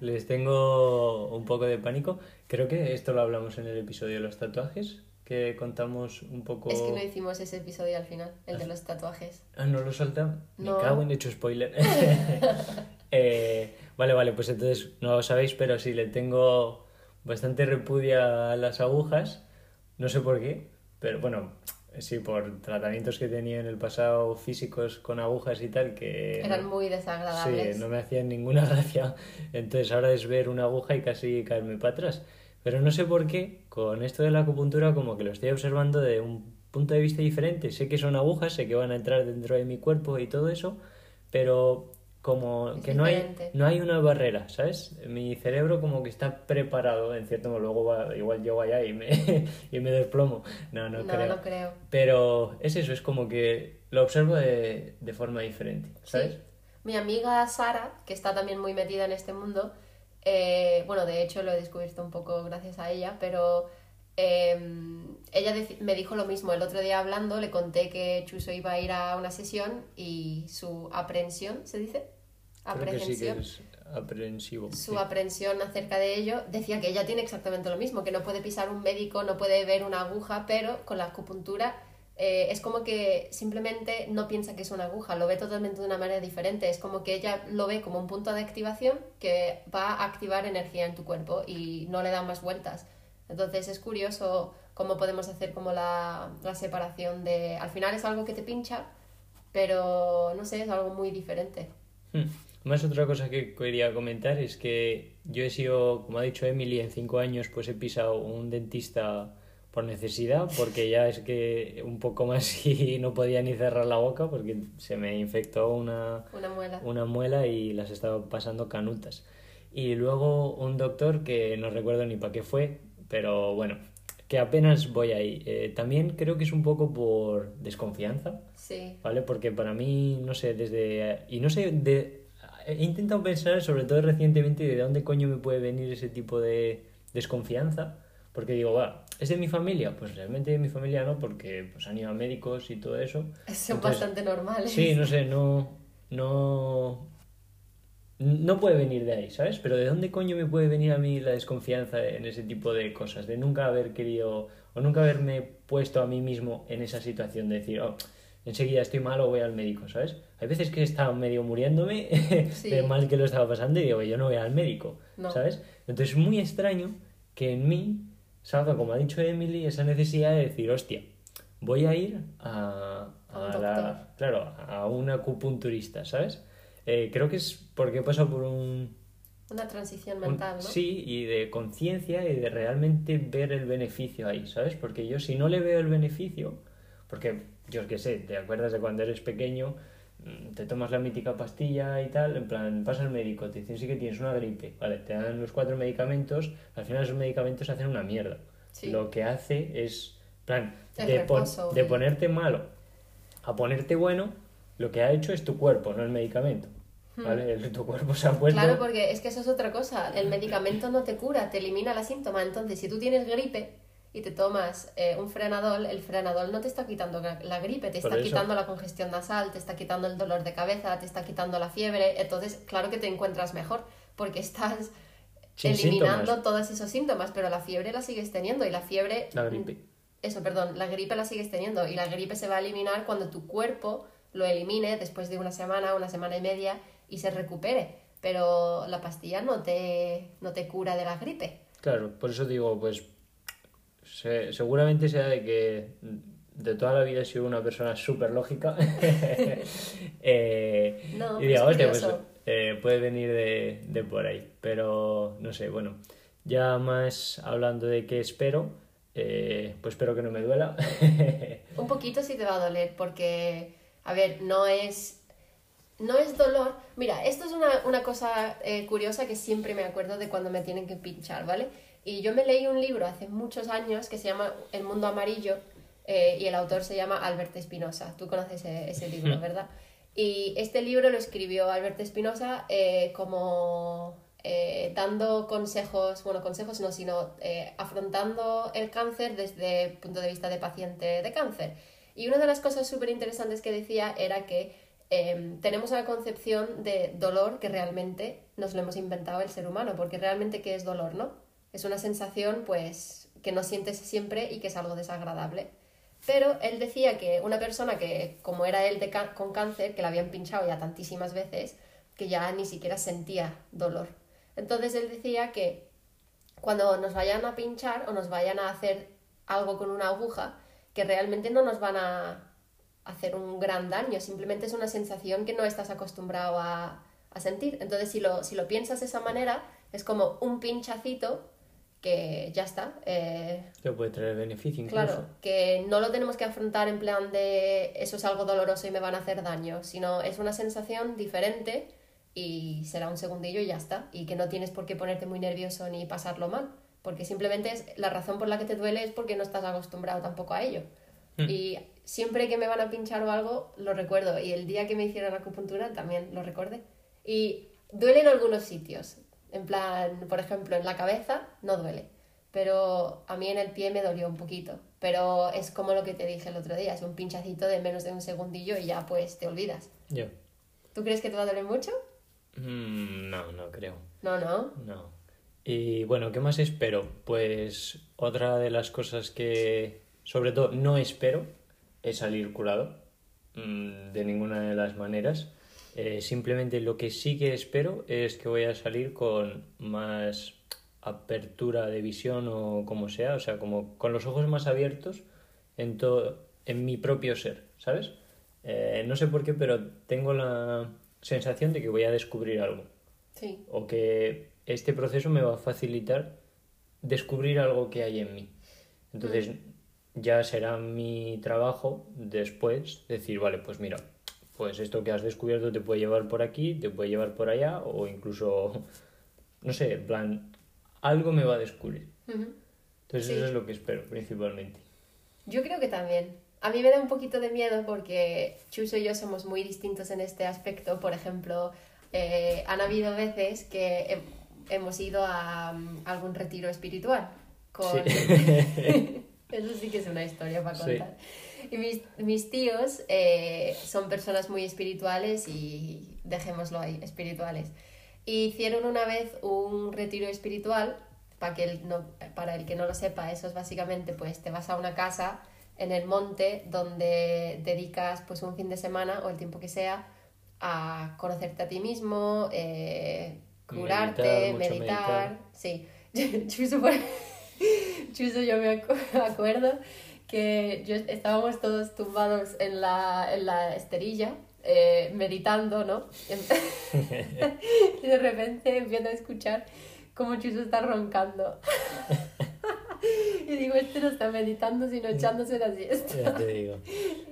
les tengo un poco de pánico. Creo que esto lo hablamos en el episodio de los tatuajes, que contamos un poco... Es que no hicimos ese episodio al final, el de los tatuajes. Ah, ¿no lo salta? Me cago en hecho spoiler. Eh, vale, vale, pues entonces no lo sabéis, pero sí le tengo bastante repudia a las agujas. No sé por qué, pero bueno, sí, por tratamientos que tenía en el pasado físicos con agujas y tal, que... Eran muy desagradables. Sí, no me hacían ninguna gracia. Entonces ahora es ver una aguja y casi caerme para atrás. Pero no sé por qué, con esto de la acupuntura como que lo estoy observando de un punto de vista diferente. Sé que son agujas, sé que van a entrar dentro de mi cuerpo y todo eso, pero como que no hay, no hay una barrera, ¿sabes? Mi cerebro como que está preparado, en cierto modo, luego igual llego allá y me, y me desplomo. No, no, creo. No creo. Pero es eso, es como que lo observo de, de forma diferente, ¿sabes? Mi amiga Sara, que está también muy metida en este mundo, eh, bueno, de hecho lo he descubierto un poco gracias a ella, pero em, ella me dijo lo mismo. El otro día hablando le conté que Chuso iba a ir a una sesión y su aprensión, ¿se dice? Aprehensión. aprensivo. Su aprensión acerca de ello decía que ella tiene exactamente lo mismo, que no puede pisar un médico, no puede ver una aguja, pero con la acupuntura eh, es como que simplemente no piensa que es una aguja, lo ve totalmente de una manera diferente. Es como que ella lo ve como un punto de activación que va a activar energía en tu cuerpo y no le da más vueltas. Entonces es curioso cómo podemos hacer como la, la separación de... Al final es algo que te pincha, pero no sé, es algo muy diferente. Hmm. Más otra cosa que quería comentar es que yo he sido, como ha dicho Emily, en cinco años pues he pisado un dentista por necesidad, porque ya es que un poco más y no podía ni cerrar la boca porque se me infectó una, una, muela. y las estaba pasando canutas. Y luego un doctor que no recuerdo ni para qué fue, pero bueno, que apenas voy ahí. Eh, también creo que es un poco por desconfianza. Sí. ¿Vale? Porque para mí, no sé, desde... Y no sé, de, he intentado pensar, sobre todo recientemente, de dónde coño me puede venir ese tipo de desconfianza. Porque digo, va, ¿Es de mi familia? Pues realmente de mi familia no, porque pues, han ido a médicos y todo eso. Son bastante normales. Sí, no sé, no, no, no puede venir de ahí, ¿sabes? Pero ¿de dónde coño me puede venir a mí la desconfianza en ese tipo de cosas? De nunca haber querido o nunca haberme puesto a mí mismo en esa situación de decir, oh, enseguida estoy mal o voy al médico, ¿sabes? Hay veces que he estado medio muriéndome de mal que lo estaba pasando y digo, yo no voy al médico, ¿sabes? Entonces es muy extraño que en mí salga, como ha dicho Emily, esa necesidad de decir, hostia, voy a ir a, a, claro, a un acupunturista, ¿sabes? Eh, creo que es porque he pasado por un... Una transición mental, ¿no? Sí, y de conciencia y de realmente ver el beneficio ahí, ¿sabes? Porque yo si no le veo el beneficio, porque yo qué sé, te acuerdas de cuando eres pequeño, te tomas la mítica pastilla y tal, en plan, vas al médico, te dicen sí que tienes una gripe, vale, te dan los cuatro medicamentos, al final esos medicamentos hacen una mierda. Lo que hace es, plan, de, de ponerte malo a ponerte bueno, lo que ha hecho es tu cuerpo, no el medicamento. Hmm. ¿Vale? tu cuerpo se ha puesto... Claro, porque es que eso es otra cosa. El medicamento no te cura, te elimina la síntoma. Entonces, si tú tienes gripe, y te tomas eh, un frenadol, el frenadol no te está quitando la, gripe, te está quitando la congestión nasal, te está quitando el dolor de cabeza, te está quitando la fiebre, entonces claro que te encuentras mejor porque estás eliminando todos esos síntomas, pero la fiebre la sigues teniendo y la fiebre... La gripe. Eso, perdón, la gripe la sigues teniendo y la gripe se va a eliminar cuando tu cuerpo lo elimine después de una semana, una semana y media y se recupere. Pero la pastilla no te, no te cura de la gripe. Claro, por eso digo, pues seguramente sea de que de toda la vida he sido una persona súper lógica. Eh, no, y digo, hostia, pues eh, puede venir de, de, por ahí. Pero no sé, bueno, ya más hablando de qué espero, eh, pues espero que no me duela. Un poquito sí te va a doler, porque, a ver, no es. No es dolor. Mira, esto es una, una cosa curiosa que siempre me acuerdo de cuando me tienen que pinchar, ¿vale? Y yo me leí un libro hace muchos años que se llama El mundo amarillo eh, y el autor se llama Alberto Espinosa. Tú conoces e-, ese, libro, ¿verdad? Y este libro lo escribió Alberto Espinosa eh, como eh, dando consejos, bueno, consejos no, sino afrontando el cáncer desde el punto de vista de paciente de cáncer. Y una de las cosas súper interesantes que decía era que em, tenemos una concepción de dolor que realmente nos lo hemos inventado el ser humano, porque realmente ¿qué es dolor, no? Es una sensación pues que no sientes siempre y que es algo desagradable. Pero él decía que una persona que, como era él con cáncer, que la habían pinchado ya tantísimas veces, que ya ni siquiera sentía dolor. Entonces él decía que cuando nos vayan a pinchar o nos vayan a hacer algo con una aguja, que realmente no nos van a hacer un gran daño, simplemente es una sensación que no estás acostumbrado a, a sentir. Entonces si lo, si lo piensas de esa manera, es como un pinchacito que ya está. Eh, que puede traer beneficio incluso. Claro, que no lo tenemos que afrontar en plan de eso es algo doloroso y me van a hacer daño, sino es una sensación diferente y será un segundillo y ya está. Y que no tienes por qué ponerte muy nervioso ni pasarlo mal, porque simplemente es la razón por la que te duele es porque no estás acostumbrado tampoco a ello. Hmm. Y siempre que me van a pinchar o algo, lo recuerdo. Y el día que me hicieron acupuntura también lo recordé. Y duele en algunos sitios, en plan, por ejemplo, en la cabeza no duele, pero a mí en el pie me dolió un poquito. Pero es como lo que te dije el otro día, es un pinchacito de menos de un segundillo y ya pues te olvidas. Yo. ¿Tú crees que te va a doler mucho? Mm, no, no creo. No, no. No. Y bueno, ¿qué más espero? Pues otra de las cosas que sobre todo no espero es salir curado mm, de ninguna de las maneras. Eh, simplemente lo que sí que espero es que voy a salir con más apertura de visión o como sea, o sea, como con los ojos más abiertos en, todo, en mi propio ser, ¿sabes? Eh, no sé por qué, pero tengo la sensación de que voy a descubrir algo. Sí. O que este proceso me va a facilitar descubrir algo que hay en mí. Entonces, mm. ya será mi trabajo después decir, vale, pues mira, pues esto que has descubierto te puede llevar por aquí, te puede llevar por allá o incluso, no sé, en plan, algo me va a descubrir. Entonces eso es lo que espero principalmente. Yo creo que también. A mí me da un poquito de miedo porque Chuso y yo somos muy distintos en este aspecto. Por ejemplo, eh, han habido veces que hemos ido a, mm, algún retiro espiritual. Con... Eso sí que es una historia para contar. Y mis, mis tíos eh, son personas muy espirituales y dejémoslo ahí, espirituales. hicieron una vez un retiro espiritual, para, que el, no, para el que no lo sepa, eso es básicamente, pues te vas a una casa en el monte donde dedicas pues un fin de semana o el tiempo que sea a conocerte a ti mismo, eh, curarte, meditar, Sí, Chuso, yo me acuerdo que yo, estábamos todos tumbados en la, en la esterilla, eh, meditando, ¿no? y de repente empiezo a escuchar cómo Chuso está roncando. y digo, este no está meditando, sino echándose la siesta. Ya te digo.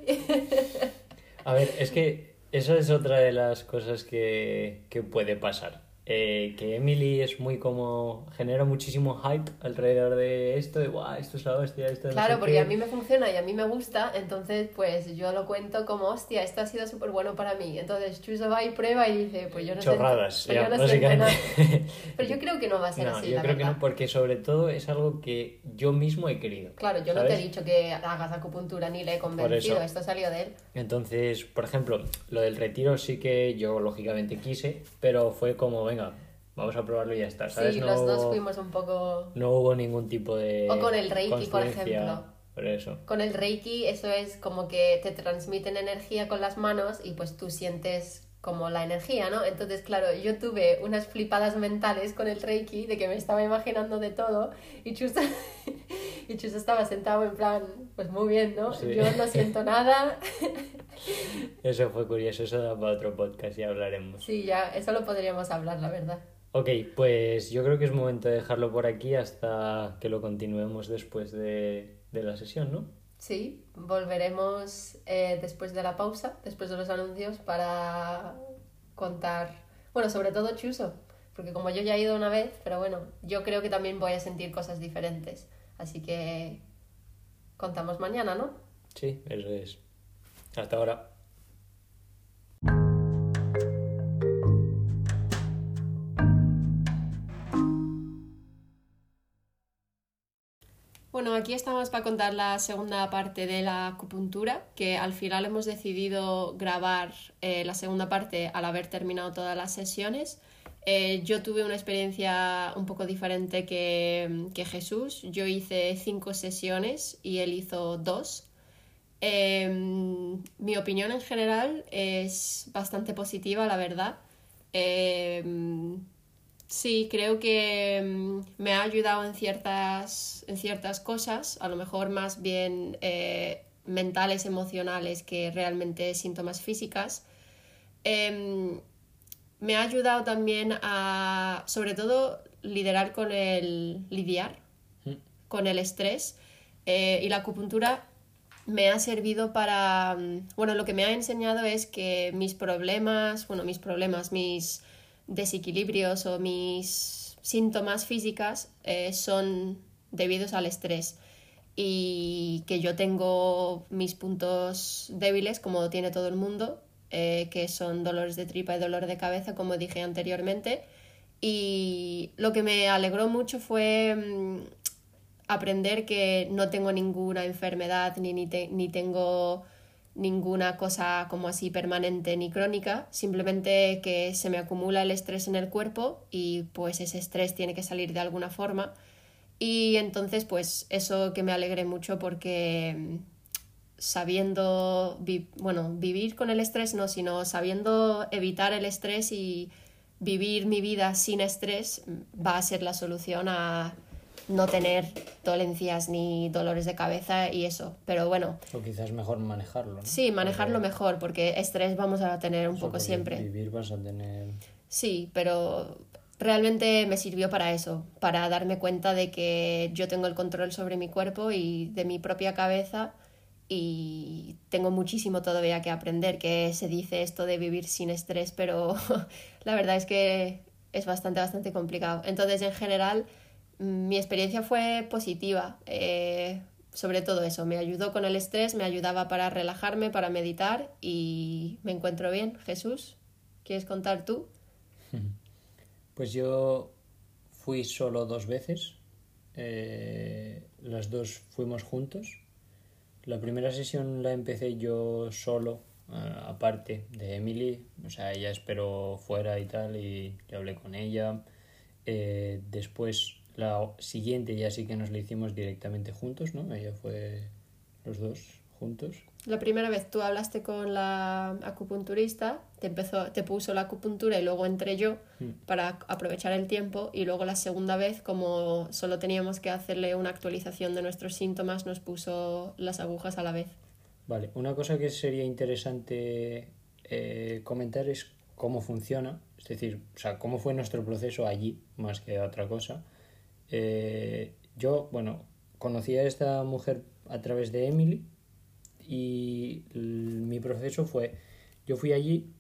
A ver, es que eso es otra de las cosas que, que puede pasar. Eh, que Emily es muy como. genera muchísimo hype alrededor de esto, de guau, esto es la hostia, esto es no Claro, sé porque qué". a mí me funciona y a mí me gusta, entonces pues yo lo cuento como, hostia, esto ha sido súper bueno para mí. Entonces Chuso va y prueba y dice, pues yo no Chorradas, sé. pues ya, yo no básicamente. Pero yo creo que no va a ser no, así, yo la creo que verdad. no, porque sobre todo es algo que yo mismo he querido. Claro, yo no te he ¿sabes? dicho que hagas acupuntura ni le he convencido, esto salió de él. Entonces, por ejemplo, lo del retiro sí que yo lógicamente quise, pero fue como, venga, vamos a probarlo y ya está, ¿sabes? Sí, no, los dos hubo- fuimos un poco... no hubo ningún tipo de. O con el Reiki, por ejemplo. Por eso. Con el Reiki eso es como que te transmiten energía con las manos y pues tú sientes como la energía, ¿no? Entonces, claro, yo tuve unas flipadas mentales con el Reiki de que me estaba imaginando de todo y Chus, y Chus estaba sentado en plan, pues muy bien, ¿no? Sí. Yo no siento nada. Eso fue curioso, eso da para otro podcast y hablaremos. Sí, ya, eso lo podríamos hablar, la verdad. Ok, pues yo creo que es momento de dejarlo por aquí hasta que lo continuemos después de, de la sesión, ¿no? Sí, volveremos eh, después de la pausa, después de los anuncios, para contar, bueno, sobre todo Chuso, porque como yo ya he ido una vez, pero bueno, yo creo que también voy a sentir cosas diferentes, así que contamos mañana, ¿no? Sí, eso es. Hasta ahora. Bueno, aquí estamos para contar la segunda parte de la acupuntura, que al final hemos decidido grabar eh, la segunda parte al haber terminado todas las sesiones. Eh, yo tuve una experiencia un poco diferente que, que Jesús. Yo hice cinco sesiones y él hizo dos. Eh, mi opinión en general es bastante positiva, la verdad. Eh, Sí, creo que mm, me ha ayudado en ciertas, en ciertas cosas, a lo mejor más bien eh, mentales, emocionales que realmente síntomas físicas. Em, me ha ayudado también a, sobre todo, liderar con el lidiar Mm. con el estrés eh, y la acupuntura me ha servido para, mm, bueno, lo que me ha enseñado es que mis problemas, bueno, mis problemas, mis desequilibrios o mis síntomas físicas eh, son debidos al estrés y que yo tengo mis puntos débiles como tiene todo el mundo, eh, que son dolores de tripa y dolor de cabeza, como dije anteriormente. Y lo que me alegró mucho fue mm, aprender que no tengo ninguna enfermedad ni, ni, te- ni tengo ninguna cosa como así permanente ni crónica, simplemente que se me acumula el estrés en el cuerpo y pues ese estrés tiene que salir de alguna forma. Y entonces pues eso que me alegré mucho porque mm, sabiendo, bueno, vivir con el estrés no, sino sabiendo evitar el estrés y vivir mi vida sin estrés mm, va a ser la solución a no tener dolencias ni dolores de cabeza y eso. Pero bueno, O quizás mejor manejarlo, ¿no? Sí, manejarlo Porque- mejor, porque estrés vamos a tener un eso, poco porque siempre. Vivir vas a tener. Sí, pero realmente me sirvió para eso, para darme cuenta de que yo tengo el control sobre mi cuerpo y de mi propia cabeza y tengo muchísimo todavía que aprender, que se dice esto de vivir sin estrés, pero la verdad es que es bastante, bastante complicado. Entonces, en general, mi experiencia fue positiva. eh, sobre todo eso, me ayudó con el estrés, me ayudaba para relajarme, para meditar y me encuentro bien. Jesús, ¿quieres contar tú? Pues yo fui solo dos veces. eh, las dos fuimos juntos. La primera sesión la empecé yo solo, a- aparte de Emily. O sea, ella esperó fuera y tal, y yo hablé con ella. Eh, después, la siguiente ya sí que nos la hicimos directamente juntos, ¿no? Ella fue los dos juntos. La primera vez tú hablaste con la acupunturista, te empezó, te puso la acupuntura y luego entré yo para aprovechar el tiempo y luego la segunda vez, como solo teníamos que hacerle una actualización de nuestros síntomas, nos puso las agujas a la vez. Vale, una cosa que sería interesante eh, comentar es cómo funciona, es decir, o sea, cómo fue nuestro proceso allí, más que otra cosa. Eh, yo, bueno, conocí a esta mujer a través de Emily y mi proceso fue, yo fui allí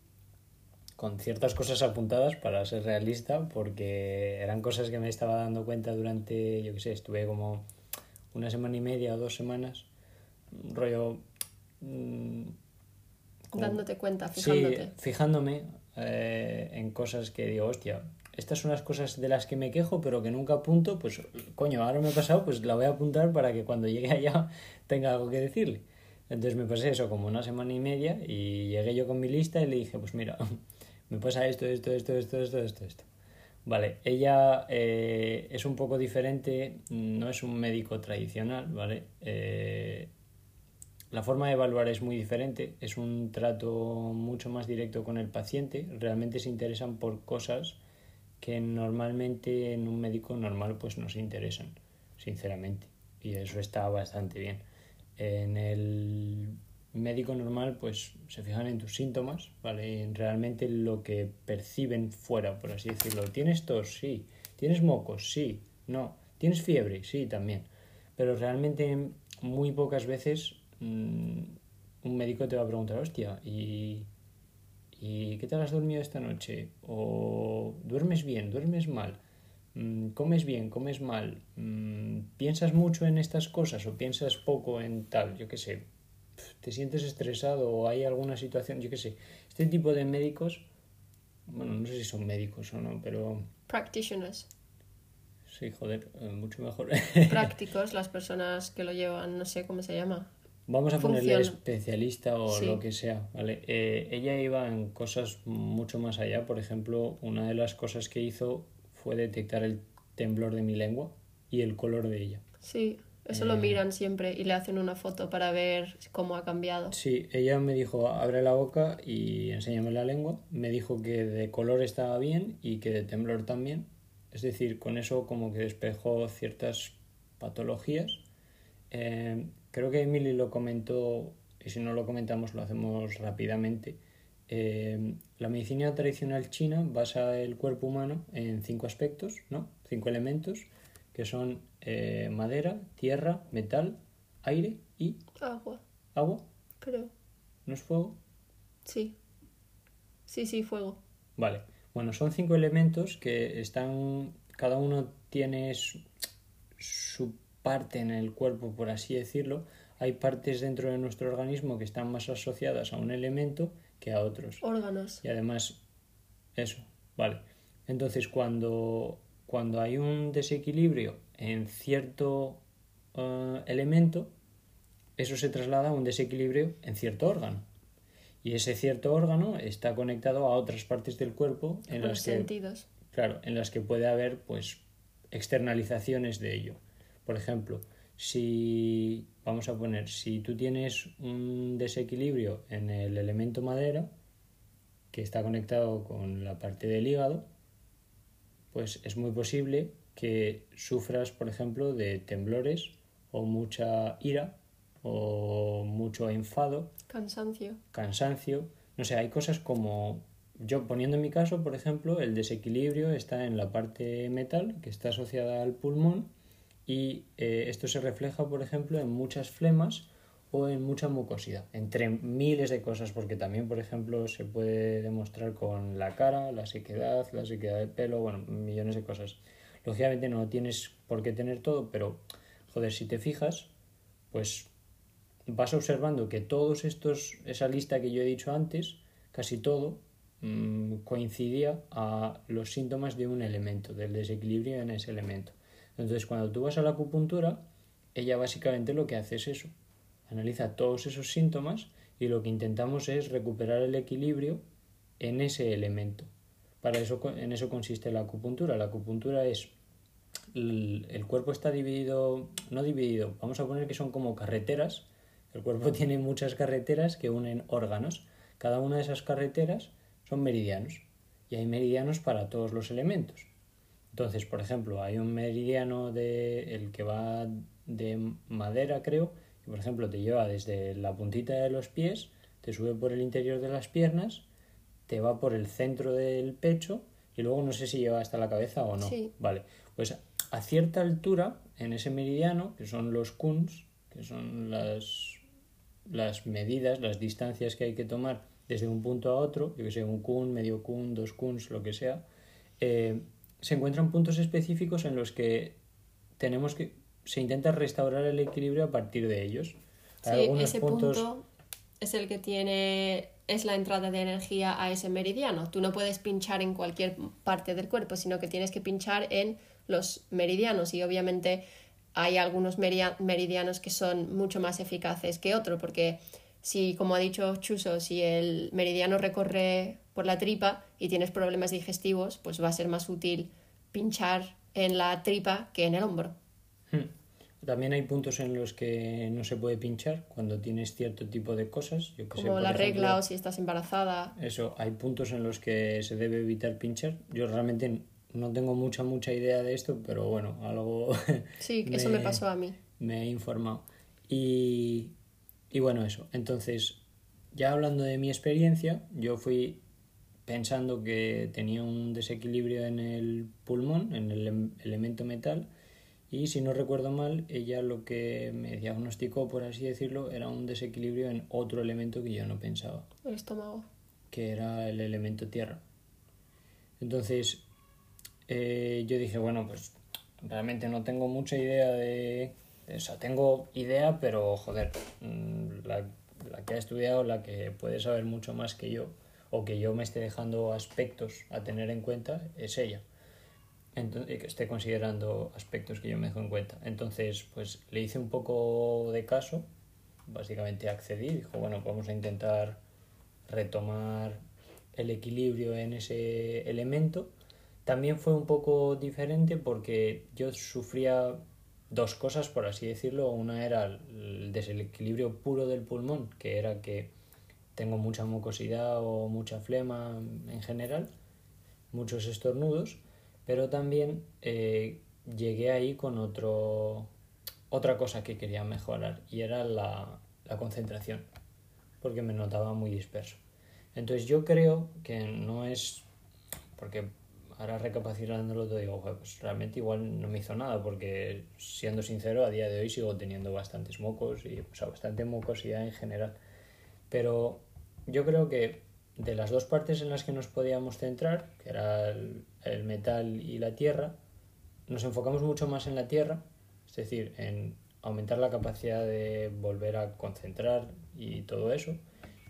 con ciertas cosas apuntadas para ser realista, porque eran cosas que me estaba dando cuenta durante, yo qué sé, estuve como una semana y media o dos semanas, rollo... Mm, Dándote cuenta, fijándote. Sí, fijándome eh, en cosas que digo, hostia, estas son las cosas de las que me quejo, pero que nunca apunto, pues coño, ahora me ha pasado, pues la voy a apuntar para que cuando llegue allá tenga algo que decirle. Entonces me pasé eso como una semana y media y llegué yo con mi lista y le dije, pues mira, me pasa esto, esto, esto, esto, esto, esto, esto. Vale, ella eh, es un poco diferente, no es un médico tradicional, ¿vale? Eh, la forma de evaluar es muy diferente, es un trato mucho más directo con el paciente, realmente se interesan por cosas que normalmente en un médico normal pues no se interesan, sinceramente, y eso está bastante bien. En el médico normal pues se fijan en tus síntomas, ¿vale? En realmente lo que perciben fuera, por así decirlo. ¿Tienes tos? Sí. ¿Tienes mocos? Sí. No. ¿Tienes fiebre? Sí, también. Pero realmente muy pocas veces mm, un médico te va a preguntar, hostia, ¿y ¿Y qué tal has dormido esta noche? ¿O duermes bien, duermes mal? Mm, ¿Comes bien, comes mal? Mm, ¿Piensas mucho en estas cosas o piensas poco en tal? Yo qué sé. ¿Te sientes estresado o hay alguna situación? Yo qué sé. Este tipo de médicos, bueno, no sé si son médicos o no, pero... Practitioners. Sí, joder, eh, mucho mejor. Prácticos, las personas que lo llevan, no sé cómo se llama. Vamos a ponerle especialista o lo que sea, ¿vale? Eh, ella iba en cosas mucho más allá. Por ejemplo, una de las cosas que hizo fue detectar el temblor de mi lengua y el color de ella. Sí, eso lo eh, miran siempre y le hacen una foto para ver cómo ha cambiado. Sí, ella me dijo, abre la boca y enséñame la lengua. Me dijo que de color estaba bien y que de temblor también. Es decir, con eso como que despejó ciertas patologías. Eh, Creo que Emily lo comentó, y si no lo comentamos lo hacemos rápidamente. Eh, la medicina tradicional china basa el cuerpo humano en cinco aspectos, ¿no? Cinco elementos, que son eh, madera, tierra, metal, aire y... Agua. ¿Agua? Creo. ¿No es fuego? Sí. Sí, sí, fuego. Vale. Bueno, son cinco elementos que están... Cada uno tiene su parte en el cuerpo, por así decirlo, hay partes dentro de nuestro organismo que están más asociadas a un elemento que a otros. Órganos. Y además, eso, vale. Entonces, cuando, cuando hay un desequilibrio en cierto eh, elemento, eso se traslada a un desequilibrio en cierto órgano. Y ese cierto órgano está conectado a otras partes del cuerpo en las que sentidos. claro, en las que puede haber pues externalizaciones de ello. Por ejemplo, si vamos a poner, si tú tienes un desequilibrio en el elemento madera, que está conectado con la parte del hígado, pues es muy posible que sufras, por ejemplo, de temblores o mucha ira o mucho enfado. Cansancio. Cansancio. No sé, hay cosas como yo poniendo en mi caso, por ejemplo, el desequilibrio está en la parte metal que está asociada al pulmón y eh, esto se refleja, por ejemplo, en muchas flemas o en mucha mucosidad, entre miles de cosas, porque también, por ejemplo, se puede demostrar con la cara, la sequedad, la sequedad del pelo, bueno, millones de cosas. Lógicamente no tienes por qué tener todo, pero, joder, si te fijas, pues vas observando que todos estos, esa lista que yo he dicho antes, casi todo, mm, coincidía a los síntomas de un elemento, del desequilibrio en ese elemento. Entonces, cuando tú vas a la acupuntura, ella básicamente lo que hace es eso. Analiza todos esos síntomas y lo que intentamos es recuperar el equilibrio en ese elemento. Para eso, en eso consiste la acupuntura. La acupuntura es el, cuerpo está dividido, no dividido, vamos a poner que son como carreteras. El cuerpo tiene muchas carreteras que unen órganos. Cada una de esas carreteras son meridianos y hay meridianos para todos los elementos. Entonces, por ejemplo, hay un meridiano de el que va de madera, creo, que por ejemplo te lleva desde la puntita de los pies, te sube por el interior de las piernas, te va por el centro del pecho y luego no sé si lleva hasta la cabeza o no. Vale, pues a cierta altura en ese meridiano, que son los kuns, que son las, las medidas, las distancias que hay que tomar desde un punto a otro, yo que sé, un kun, medio kun, dos kuns, lo que sea, eh, se encuentran puntos específicos en los que tenemos que se intenta restaurar el equilibrio a partir de ellos. Sí, ese punto es el que tiene es la entrada de energía a ese meridiano. Tú no puedes pinchar en cualquier parte del cuerpo, sino que tienes que pinchar en los meridianos y obviamente hay algunos meridianos que son mucho más eficaces que otros, porque si, como ha dicho Chuso, si el meridiano recorre por la tripa y tienes problemas digestivos, pues va a ser más útil pinchar en la tripa que en el hombro. Hmm. También hay puntos en los que no se puede pinchar cuando tienes cierto tipo de cosas. Yo Como la regla o si estás embarazada. Eso, hay puntos en los que se debe evitar pinchar. Yo realmente no tengo mucha, mucha idea de esto, pero bueno, algo... Sí, eso me pasó a mí. Me he informado. Y, y bueno, eso. Entonces, ya hablando de mi experiencia, yo fui pensando que tenía un desequilibrio en el pulmón, en el em, elemento metal, y si no recuerdo mal, ella lo que me diagnosticó, por así decirlo, era un desequilibrio en otro elemento que yo no pensaba. El estómago. Que era el elemento tierra. Entonces, eh, yo dije, bueno, pues realmente no tengo mucha idea de... O sea, tengo idea, pero joder, mm, la, la que ha estudiado, la que puede saber mucho más que yo, o que yo me esté dejando aspectos a tener en cuenta, es ella entonces, que esté considerando aspectos que yo me dejo en cuenta. Entonces, pues le hice un poco de caso, básicamente accedí, dijo, bueno, vamos a intentar retomar el equilibrio en ese elemento. También fue un poco diferente porque yo sufría dos cosas, por así decirlo. Una era el desequilibrio puro del pulmón, que era que tengo mucha mucosidad o mucha flema en general, muchos estornudos pero también eh, llegué ahí con otro, otra cosa que quería mejorar y era la, la concentración, porque me notaba muy disperso. Entonces yo creo que no es, porque ahora recapacitándolo te digo, pues realmente igual no me hizo nada, porque siendo sincero, a día de hoy sigo teniendo bastantes mocos y o sea, bastante mucosidad en general. Pero yo creo que de las dos partes en las que nos podíamos centrar, que era el, metal y la tierra, nos enfocamos mucho más en la tierra, es decir, en aumentar la capacidad de volver a concentrar y todo eso,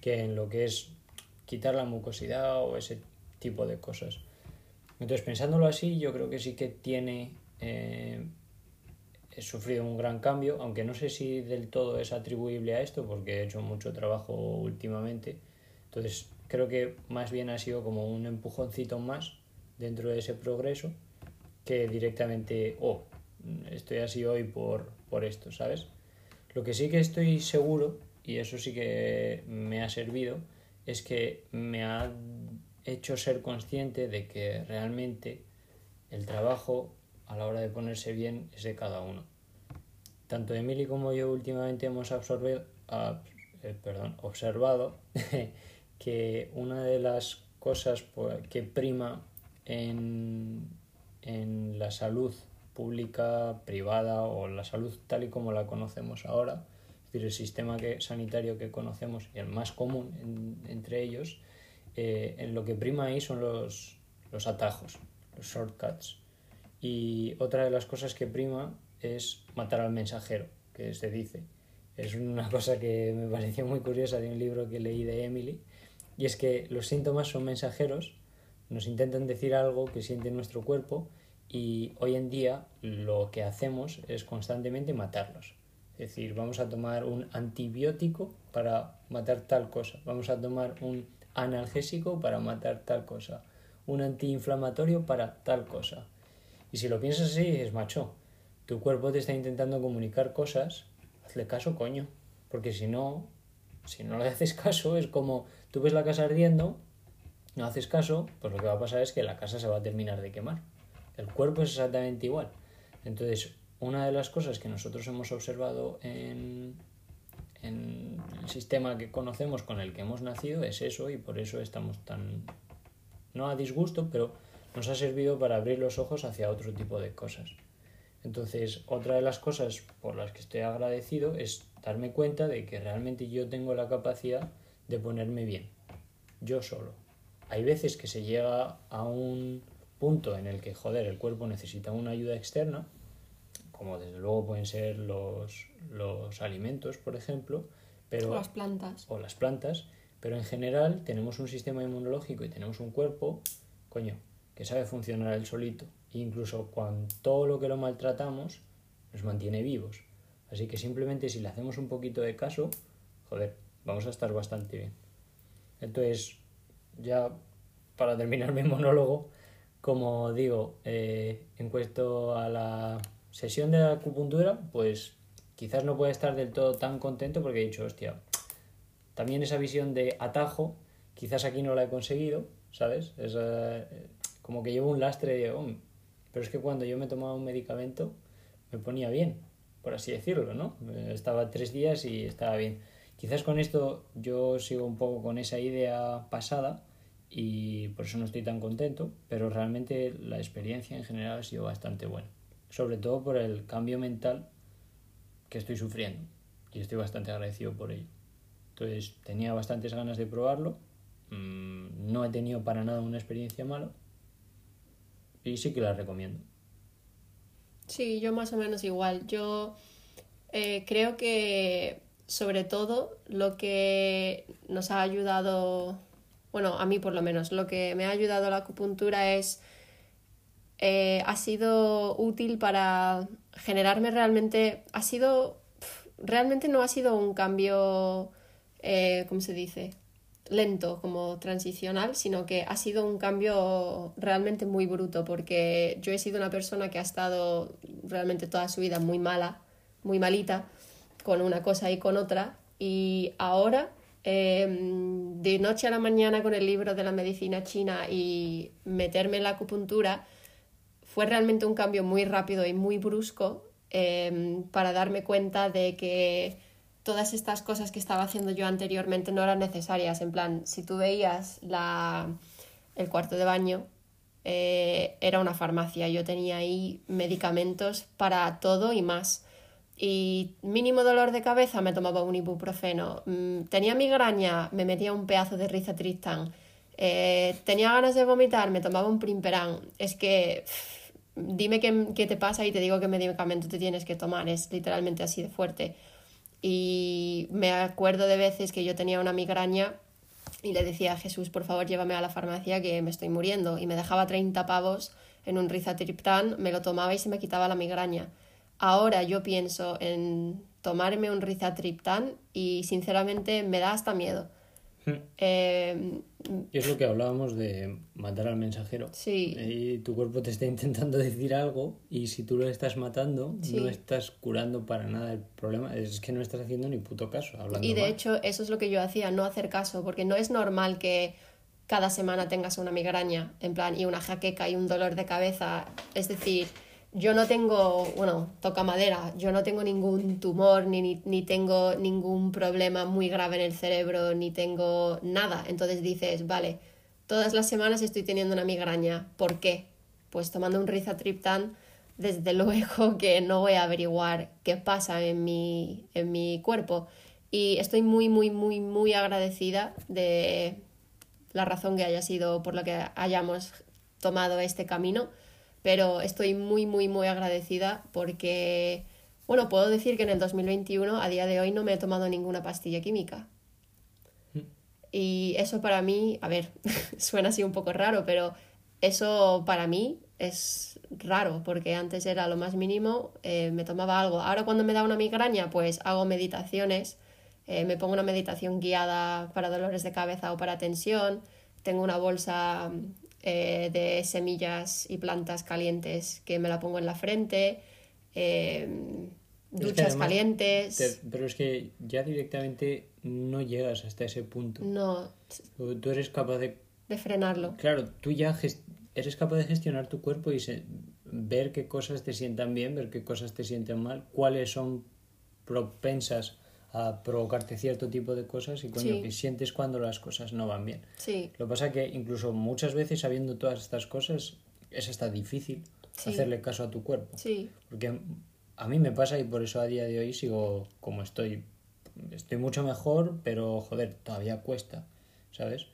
que en lo que es quitar la mucosidad o ese tipo de cosas. Entonces, pensándolo así, yo creo que sí que tiene... Eh, he sufrido un gran cambio, aunque no sé si del todo es atribuible a esto, porque he hecho mucho trabajo últimamente. Entonces, creo que más bien ha sido como un empujoncito más dentro de ese progreso que directamente, oh, estoy así hoy por, por esto, ¿sabes? Lo que sí que estoy seguro, y eso sí que me ha servido, es que me ha hecho ser consciente de que realmente el trabajo a la hora de ponerse bien es de cada uno. Tanto Emily como yo últimamente hemos absorbido, eh, perdón, observado que una de las cosas que prima en, en la salud pública, privada o la salud tal y como la conocemos ahora, es decir, el sistema sanitario que conocemos y el más común entre ellos, eh, en lo que prima ahí son los, los atajos, los shortcuts. Y otra de las cosas que prima es matar al mensajero, que se dice. Es una cosa que me pareció muy curiosa de un libro que leí de Emily, y es que los síntomas son mensajeros nos intentan decir algo que siente nuestro cuerpo y hoy en día lo que hacemos es constantemente matarlos. Es decir, vamos a tomar un antibiótico para matar tal cosa, vamos a tomar un analgésico para matar tal cosa, un antiinflamatorio para tal cosa. Y si lo piensas así, es macho, tu cuerpo te está intentando comunicar cosas, hazle caso, coño, porque si no, si no le haces caso, es como tú ves la casa ardiendo no haces caso, pues lo que va a pasar es que la casa se va a terminar de quemar. El cuerpo es exactamente igual. Entonces, una de las cosas que nosotros hemos observado en, el sistema que conocemos con el que hemos nacido es eso y por eso estamos tan, no a disgusto, pero nos ha servido para abrir los ojos hacia otro tipo de cosas. Entonces, otra de las cosas por las que estoy agradecido es darme cuenta de que realmente yo tengo la capacidad de ponerme bien yo solo. Hay veces que se llega a un punto en el que, joder, el cuerpo necesita una ayuda externa, como desde luego pueden ser los, los alimentos, por ejemplo, pero, O las plantas. o las plantas, pero en general tenemos un sistema inmunológico y tenemos un cuerpo, coño, que sabe funcionar él solito. E incluso con todo lo que lo maltratamos, nos mantiene vivos. Así que simplemente si le hacemos un poquito de caso, joder, vamos a estar bastante bien. Entonces, ya para terminar mi monólogo, como digo, eh, en cuanto a la sesión de acupuntura, pues quizás no pueda estar del todo tan contento porque he dicho, hostia, también esa visión de atajo, quizás aquí no la he conseguido, ¿sabes? Es eh, como que llevo un lastre de, "Oh, pero es que cuando yo me tomaba un medicamento me ponía bien, por así decirlo, ¿no? Estaba tres días y estaba bien. Quizás con esto yo sigo un poco con esa idea pasada y por eso no estoy tan contento, pero realmente la experiencia en general ha sido bastante buena. Sobre todo por el cambio mental que estoy sufriendo y estoy bastante agradecido por ello. Entonces tenía bastantes ganas de probarlo, mm, no he tenido para nada una experiencia mala y sí que la recomiendo. Sí, yo más o menos igual. Yo eh, creo que sobre todo lo que nos ha ayudado, bueno, a mí por lo menos, lo que me ha ayudado la acupuntura es, eh, ha sido útil para generarme realmente, ha sido, realmente no ha sido un cambio, eh, ¿cómo se dice? Lento como transicional, sino que ha sido un cambio realmente muy bruto, porque yo he sido una persona que ha estado realmente toda su vida muy mala, muy malita, con una cosa y con otra, y ahora, eh, de noche a la mañana con el libro de la medicina china y meterme en la acupuntura, fue realmente un cambio muy rápido y muy brusco eh, para darme cuenta de que todas estas cosas que estaba haciendo yo anteriormente no eran necesarias. En plan, si tú veías la, el cuarto de baño, eh, era una farmacia. Yo tenía ahí medicamentos para todo y más. Y mínimo dolor de cabeza me tomaba un ibuprofeno. Mm, Tenía migraña, me metía un pedazo de rizatriptán. Eh, tenía ganas de vomitar, me tomaba un primperán. Es que dime qué, qué te pasa y te digo qué medicamento te tienes que tomar. Es literalmente así de fuerte. Y me acuerdo de veces que yo tenía una migraña y le decía a Jesús, por favor, llévame a la farmacia que me estoy muriendo. Y me dejaba 30 pavos en un rizatriptán, me lo tomaba y se me quitaba la migraña. Ahora yo pienso en tomarme un rizatriptán y sinceramente me da hasta miedo. Eh, Y es lo que hablábamos de matar al mensajero. sí, Y tu cuerpo te está intentando decir algo y si tú lo estás matando, Sí. no estás curando para nada el problema. Es que no estás haciendo ni puto caso. Hablando Y de mal. hecho, eso es lo que yo hacía, no hacer caso, porque no es normal que cada semana tengas una migraña, en plan, y una jaqueca y un dolor de cabeza. Es decir, yo no tengo, bueno, toca madera, yo no tengo ningún tumor, ni, ni, ni tengo ningún problema muy grave en el cerebro, ni tengo nada. Entonces dices, vale, todas las semanas estoy teniendo una migraña. ¿Por qué? Pues tomando un rizatriptán, desde luego que no voy a averiguar qué pasa en mi, en mi cuerpo. Y estoy muy, muy, muy, muy agradecida de la razón que haya sido por la que hayamos tomado este camino, pero estoy muy, muy, muy agradecida porque, bueno, puedo decir que en el 2021, a día de hoy, no me he tomado ninguna pastilla química. Y eso para mí, a ver, suena así un poco raro, pero eso para mí es raro, porque antes era lo más mínimo, eh, me tomaba algo. Ahora cuando me da una migraña, pues hago meditaciones, eh, me pongo una meditación guiada para dolores de cabeza o para tensión, tengo una bolsa eh, de semillas y plantas calientes que me la pongo en la frente, eh, Es que duchas calientes. te- pero es que ya directamente no llegas hasta ese punto. No, Tú tú eres capaz de... de frenarlo. Claro, tú ya eres capaz de gestionar tu cuerpo y se- ver qué cosas te sientan bien, ver qué cosas te sienten mal, cuáles son propensas a provocarte cierto tipo de cosas y coño, Sí. que sientes cuando las cosas no van bien. Sí, Lo que pasa que incluso muchas veces sabiendo todas estas cosas es hasta difícil Sí. hacerle caso a tu cuerpo. sí, Porque a mí me pasa y por eso a día de hoy sigo como estoy. Estoy mucho mejor, pero joder, todavía cuesta, ¿sabes?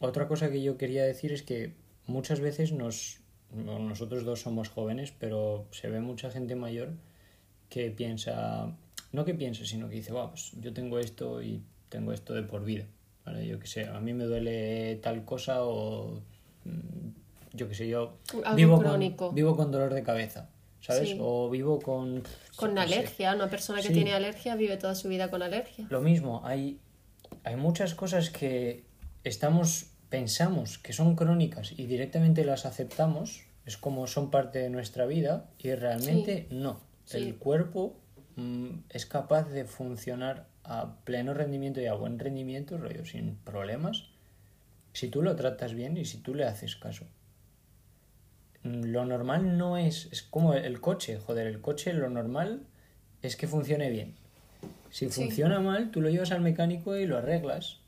otra cosa que yo quería decir es que muchas veces nos, nosotros dos somos jóvenes, pero se ve mucha gente mayor que piensa, no que piensa, sino que dice, vamos, yo tengo esto y tengo esto de por vida. ¿vale? Yo que sé, a mí me duele tal cosa o mm, yo que sé, yo vivo con, vivo con dolor de cabeza. ¿Sabes? O vivo con... Con alergia, una persona que tiene alergia vive toda su vida con alergia. Lo mismo, hay, hay muchas cosas que estamos, pensamos que son crónicas y directamente las aceptamos, es como son parte de nuestra vida y realmente no. El cuerpo es capaz de funcionar a pleno rendimiento y a buen rendimiento, rollo, sin problemas, si tú lo tratas bien y si tú le haces caso. Mm, lo normal no es, es como el coche, joder, el coche lo normal es que funcione bien. Si funciona mal, tú lo llevas al mecánico y lo arreglas.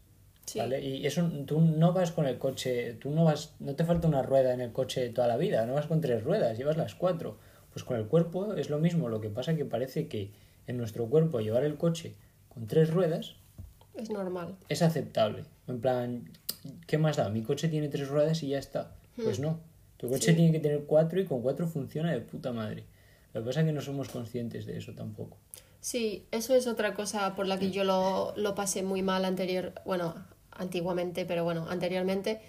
¿vale? Y eso, tú no vas con el coche, tú no vas, no te falta una rueda en el coche toda la vida, no vas con tres ruedas, llevas las cuatro. Pues con el cuerpo es lo mismo, lo que pasa que parece que en nuestro cuerpo llevar el coche con tres ruedas es normal. Es aceptable. En plan, ¿qué más da? Mi coche tiene tres ruedas y ya está. Pues hmm. no. Tu coche tiene que tener cuatro y con cuatro funciona de puta madre. Lo que pasa es que no somos conscientes de eso tampoco. Sí, eso es otra cosa por la que yo lo, lo pasé muy mal anterior, bueno, antiguamente, pero bueno, anteriormente,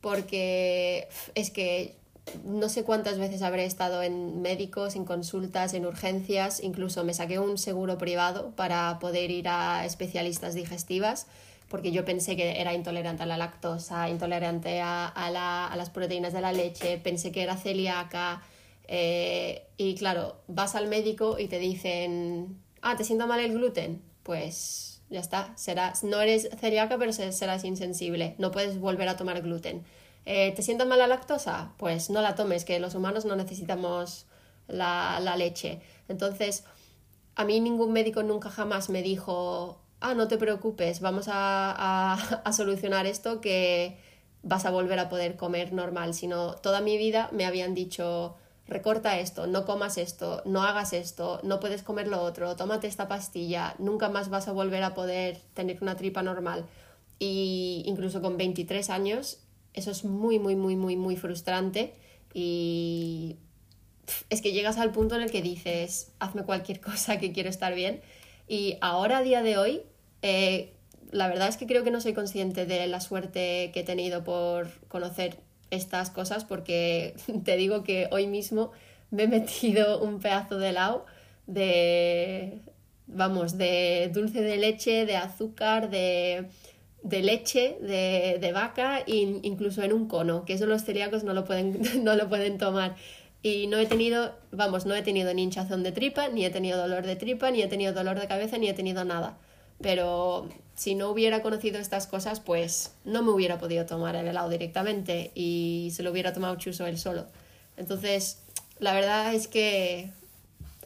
porque es que no sé cuántas veces habré estado en médicos, en consultas, en urgencias, incluso me saqué un seguro privado para poder ir a especialistas digestivas, porque yo pensé que era intolerante a la lactosa, intolerante a, a, las proteínas de la leche, pensé que era celíaca. Eh, y claro, vas al médico y te dicen, ah, ¿te sienta mal el gluten? Pues ya está, serás, no eres celíaca, pero serás insensible, no puedes volver a tomar gluten eh, ¿Te sientas mal la lactosa? Pues no la tomes, que los humanos no necesitamos la, leche. Entonces, a mí ningún médico nunca jamás me dijo, ah, no te preocupes, vamos a, a, solucionar esto que vas a volver a poder comer normal, sino toda mi vida me habían dicho, recorta esto, no comas esto, no hagas esto, no puedes comer lo otro, tómate esta pastilla, nunca más vas a volver a poder tener una tripa normal. Y incluso con 23 años eso es muy, muy, muy, muy, muy frustrante y es que llegas al punto en el que dices, hazme cualquier cosa que quiero estar bien. Y ahora, a día de hoy, eh, la verdad es que creo que no soy consciente de la suerte que he tenido por conocer estas cosas porque te digo que hoy mismo me he metido un pedazo de helado de, vamos, de dulce de leche, de azúcar, de de leche de, de vaca incluso en un cono, que eso los celíacos no lo pueden, no lo pueden tomar. Y no he tenido, vamos, no he tenido ni hinchazón de tripa, ni he tenido dolor de tripa, ni he tenido dolor de cabeza, ni he tenido nada. Pero si no hubiera conocido estas cosas, pues no me hubiera podido tomar el helado directamente y se lo hubiera tomado Chuso él solo. Entonces, la verdad es que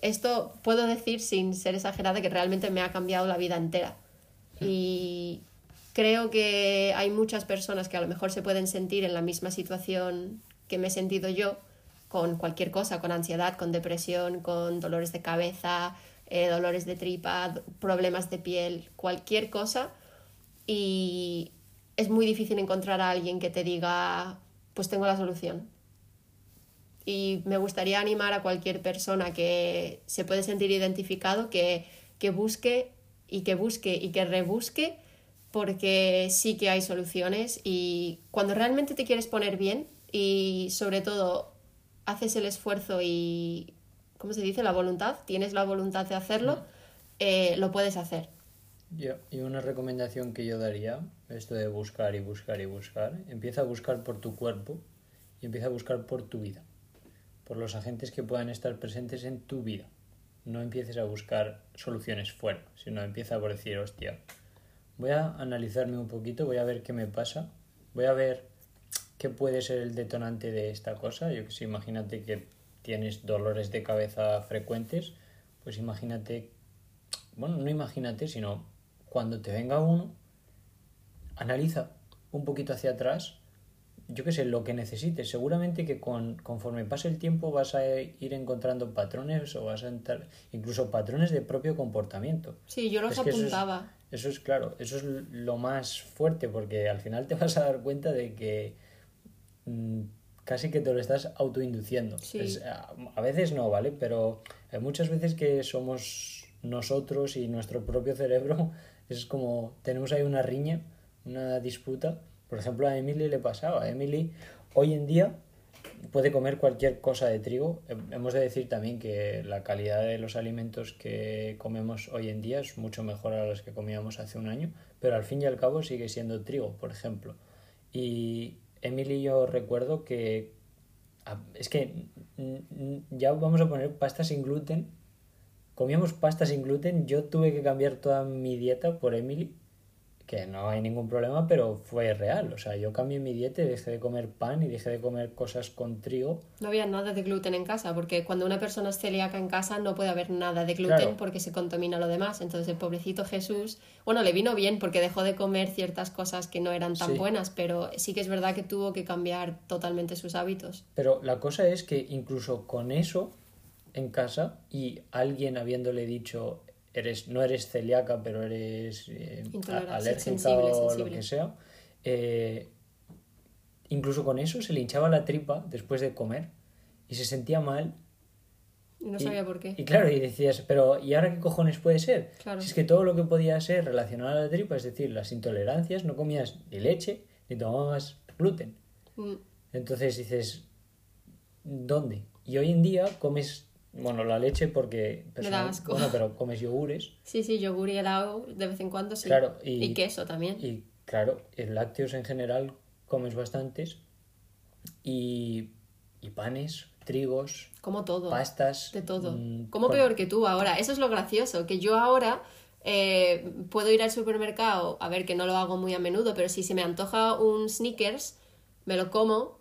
esto puedo decir sin ser exagerada que realmente me ha cambiado la vida entera. Y Creo que hay muchas personas que a lo mejor se pueden sentir en la misma situación que me he sentido yo con cualquier cosa, con ansiedad, con depresión, con dolores de cabeza, eh, dolores de tripa, problemas de piel, cualquier cosa. Y es muy difícil encontrar a alguien que te diga, pues tengo la solución. Y me gustaría animar a cualquier persona que se puede sentir identificado que, que busque y que busque y que rebusque porque sí que hay soluciones y cuando realmente te quieres poner bien y sobre todo haces el esfuerzo y, ¿cómo se dice? La voluntad, tienes la voluntad de hacerlo, eh, lo puedes hacer. y una recomendación que yo daría, esto de buscar y buscar y buscar, empieza a buscar por tu cuerpo y empieza a buscar por tu vida, por los agentes que puedan estar presentes en tu vida. No empieces a buscar soluciones fuera, sino empieza por decir, hostia, voy a analizarme un poquito, voy a ver qué me pasa, voy a ver qué puede ser el detonante de esta cosa. Yo que sé, imagínate que tienes dolores de cabeza frecuentes, pues imagínate, bueno, no imagínate, sino cuando te venga uno, analiza un poquito hacia atrás. yo qué sé, lo que necesites. Seguramente que con, conforme pase el tiempo vas a ir encontrando patrones o vas a entrar, incluso patrones de propio comportamiento. Sí, yo los apuntaba. Eso es, claro, eso es lo más fuerte porque al final te vas a dar cuenta de que mm, casi que te lo estás autoinduciendo. a, veces no, ¿vale? Pero hay muchas veces que somos nosotros y nuestro propio cerebro es como tenemos ahí una riña, una disputa por ejemplo, a Emily le pasaba. Emily hoy en día puede comer cualquier cosa de trigo. Hemos de decir también que la calidad de los alimentos que comemos hoy en día es mucho mejor a los que comíamos hace un año, pero al fin y al cabo sigue siendo trigo, por ejemplo. Y Emily yo recuerdo que es que ya vamos a poner pasta sin gluten. Comíamos pasta sin gluten, yo tuve que cambiar toda mi dieta por Emily que no hay ningún problema, pero fue real. O sea, yo cambié mi dieta y dejé de comer pan y dejé de comer cosas con trigo. No había nada de gluten en casa, porque cuando una persona es celíaca en casa no puede haber nada de gluten porque se contamina lo demás. Entonces el pobrecito Jesús, bueno, le vino bien porque dejó de comer ciertas cosas que no eran tan buenas, pero sí que es verdad que tuvo que cambiar totalmente sus hábitos. Pero la cosa es que incluso con eso en casa y alguien habiéndole dicho eres, no eres celíaca, pero eres eh, alérgica o lo que sea, eh, incluso con eso se le hinchaba la tripa después de comer y se sentía mal. Y no sabía por qué. Y claro, y decías, pero ¿y ahora qué cojones puede ser? Si es que todo lo que podía ser relacionado a la tripa, es decir, las intolerancias, no comías ni leche ni tomabas gluten. Mm. Entonces dices, ¿dónde? Y hoy en día comes bueno, la leche porque... Bueno, pero comes yogures. Sí, sí, yogur y helado de vez en cuando sí. Claro, y, queso también. Y claro, el lácteos en general comes bastantes. Y, y panes, trigos. Como todo. Pastas. De todo. Mm, como peor que tú ahora. Eso es lo gracioso, que yo ahora... Eh, puedo ir al supermercado, a ver que no lo hago muy a menudo, pero si se me antoja un sneakers, me lo como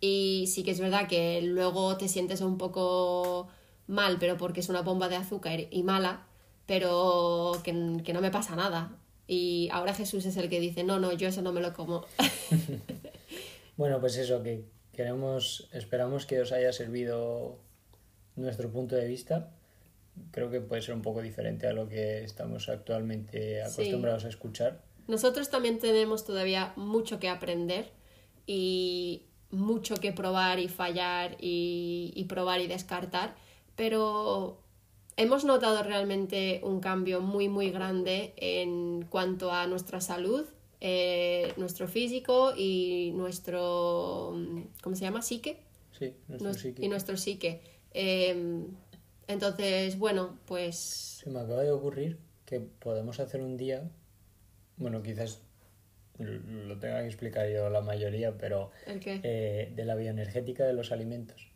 y sí que es verdad que luego te sientes un poco mal, pero porque es una bomba de azúcar y mala, pero que, no me pasa nada. Y ahora Jesús es el que dice, no, no, yo eso no me lo como. bueno, pues eso, que queremos, esperamos que os haya servido nuestro punto de vista. Creo que puede ser un poco diferente a lo que estamos actualmente acostumbrados a escuchar. Nosotros también tenemos todavía mucho que aprender y mucho que probar y fallar y, y probar y descartar pero hemos notado realmente un cambio muy, muy grande en cuanto a nuestra salud, eh, nuestro físico y nuestro, ¿cómo se llama? Psique. Sí, nuestro psique. Y nuestro psique. Em, entonces, bueno, pues... Se me acaba de ocurrir que podemos hacer un día, bueno, quizás lo tenga que explicar yo la mayoría, pero ¿El qué? Eh, de la bioenergética de los alimentos.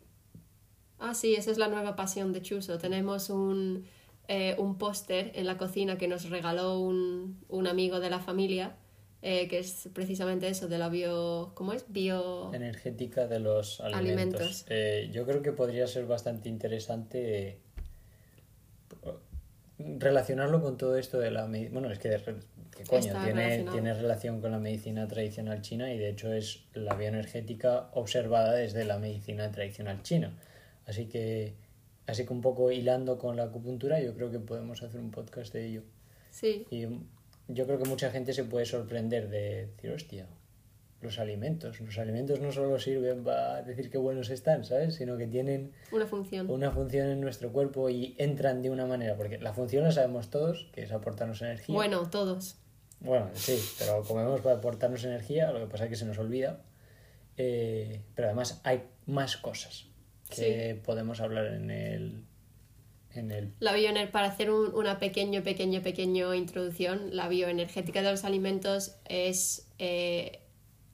Ah, sí, esa es la nueva pasión de Chuso. Tenemos un, eh, un póster en la cocina que nos regaló un, un amigo de la familia, eh, que es precisamente eso, de la bio... ¿Cómo es? Bio... Energética de los alimentos. Eh, yo creo que podría ser bastante interesante relacionarlo con todo esto de la medicina. Bueno, es que, coño, tiene, tiene, relación con la medicina tradicional china y de hecho es la bioenergética observada desde la medicina tradicional china. Así que, así que un poco hilando con la acupuntura, yo creo que podemos hacer un podcast de ello. Sí. Y yo creo que mucha gente se puede sorprender de decir, hostia, los alimentos. Los alimentos no solo sirven para decir qué buenos están, ¿sabes? Sino que tienen una función. Una función en nuestro cuerpo y entran de una manera, porque la función la sabemos todos, que es aportarnos energía. Bueno, todos. Bueno, sí, pero comemos para aportarnos energía, lo que pasa es que se nos olvida. Eh, pero además hay más cosas que podemos hablar en el, en el... La bioener para hacer un, una pequeño, pequeño, pequeño introducción, la bioenergética de los alimentos es eh,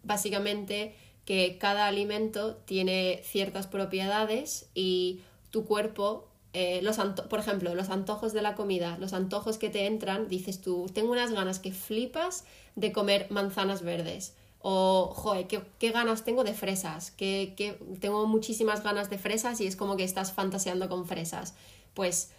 básicamente que cada alimento tiene ciertas propiedades y tu cuerpo, eh, los por ejemplo, los antojos de la comida, los antojos que te entran, dices tú, tengo unas ganas que flipas de comer manzanas verdes o, joder, qué, ganas tengo de fresas, tengo muchísimas ganas de fresas y es como que estás fantaseando con fresas. Pues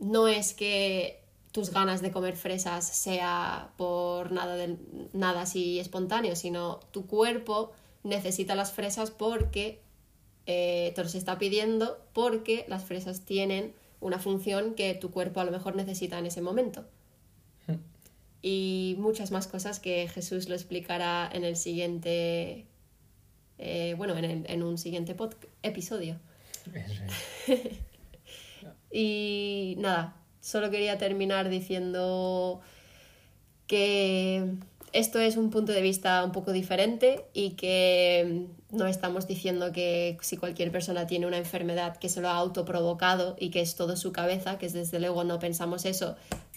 no es que tus ganas de comer fresas sea por nada, de, nada así espontáneo, sino tu cuerpo necesita las fresas porque eh, te los está pidiendo porque las fresas tienen una función que tu cuerpo a lo mejor necesita en ese momento. Y muchas más cosas que Jesús lo explicará en el siguiente, eh, bueno, en, un siguiente episodio. y nada, solo quería terminar diciendo que esto es un punto de vista un poco diferente y que no estamos diciendo que si cualquier persona tiene una enfermedad que se lo ha autoprovocado y que es todo su cabeza, que es desde luego no pensamos eso,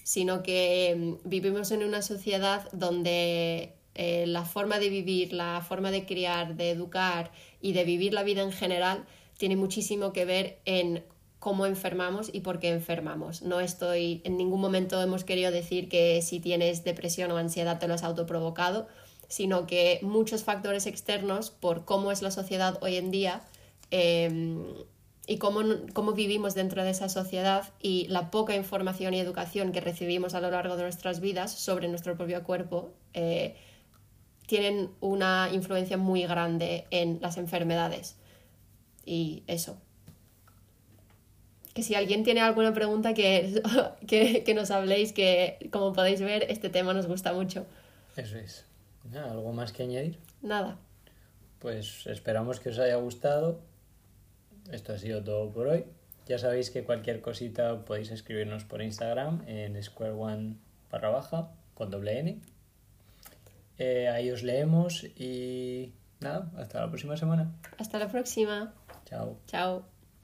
sino que mm, vivimos en una sociedad donde eh, la forma de vivir, la forma de criar, de educar y de vivir la vida en general tiene muchísimo que ver en cómo enfermamos y por qué enfermamos. No estoy, en ningún momento hemos querido decir que si tienes depresión o ansiedad te lo has autoprovocado, sino que muchos factores externos por cómo es la sociedad hoy en día em, y cómo, cómo, vivimos dentro de esa sociedad y la poca información y educación que recibimos a lo largo de nuestras vidas sobre nuestro propio cuerpo eh, tienen una influencia muy grande en las enfermedades. Y eso, que si alguien tiene alguna pregunta que, que, nos habléis, que como podéis ver, este tema nos gusta mucho. Eso es. ¿Algo más que añadir? Nada. Pues esperamos que os haya gustado. Esto ha sido todo por hoy. Ya sabéis que cualquier cosita podéis escribirnos por Instagram en square one barra baja con doble n. Eh, ahí os leemos y nada, hasta la próxima semana. Hasta la próxima. Chao. Chao.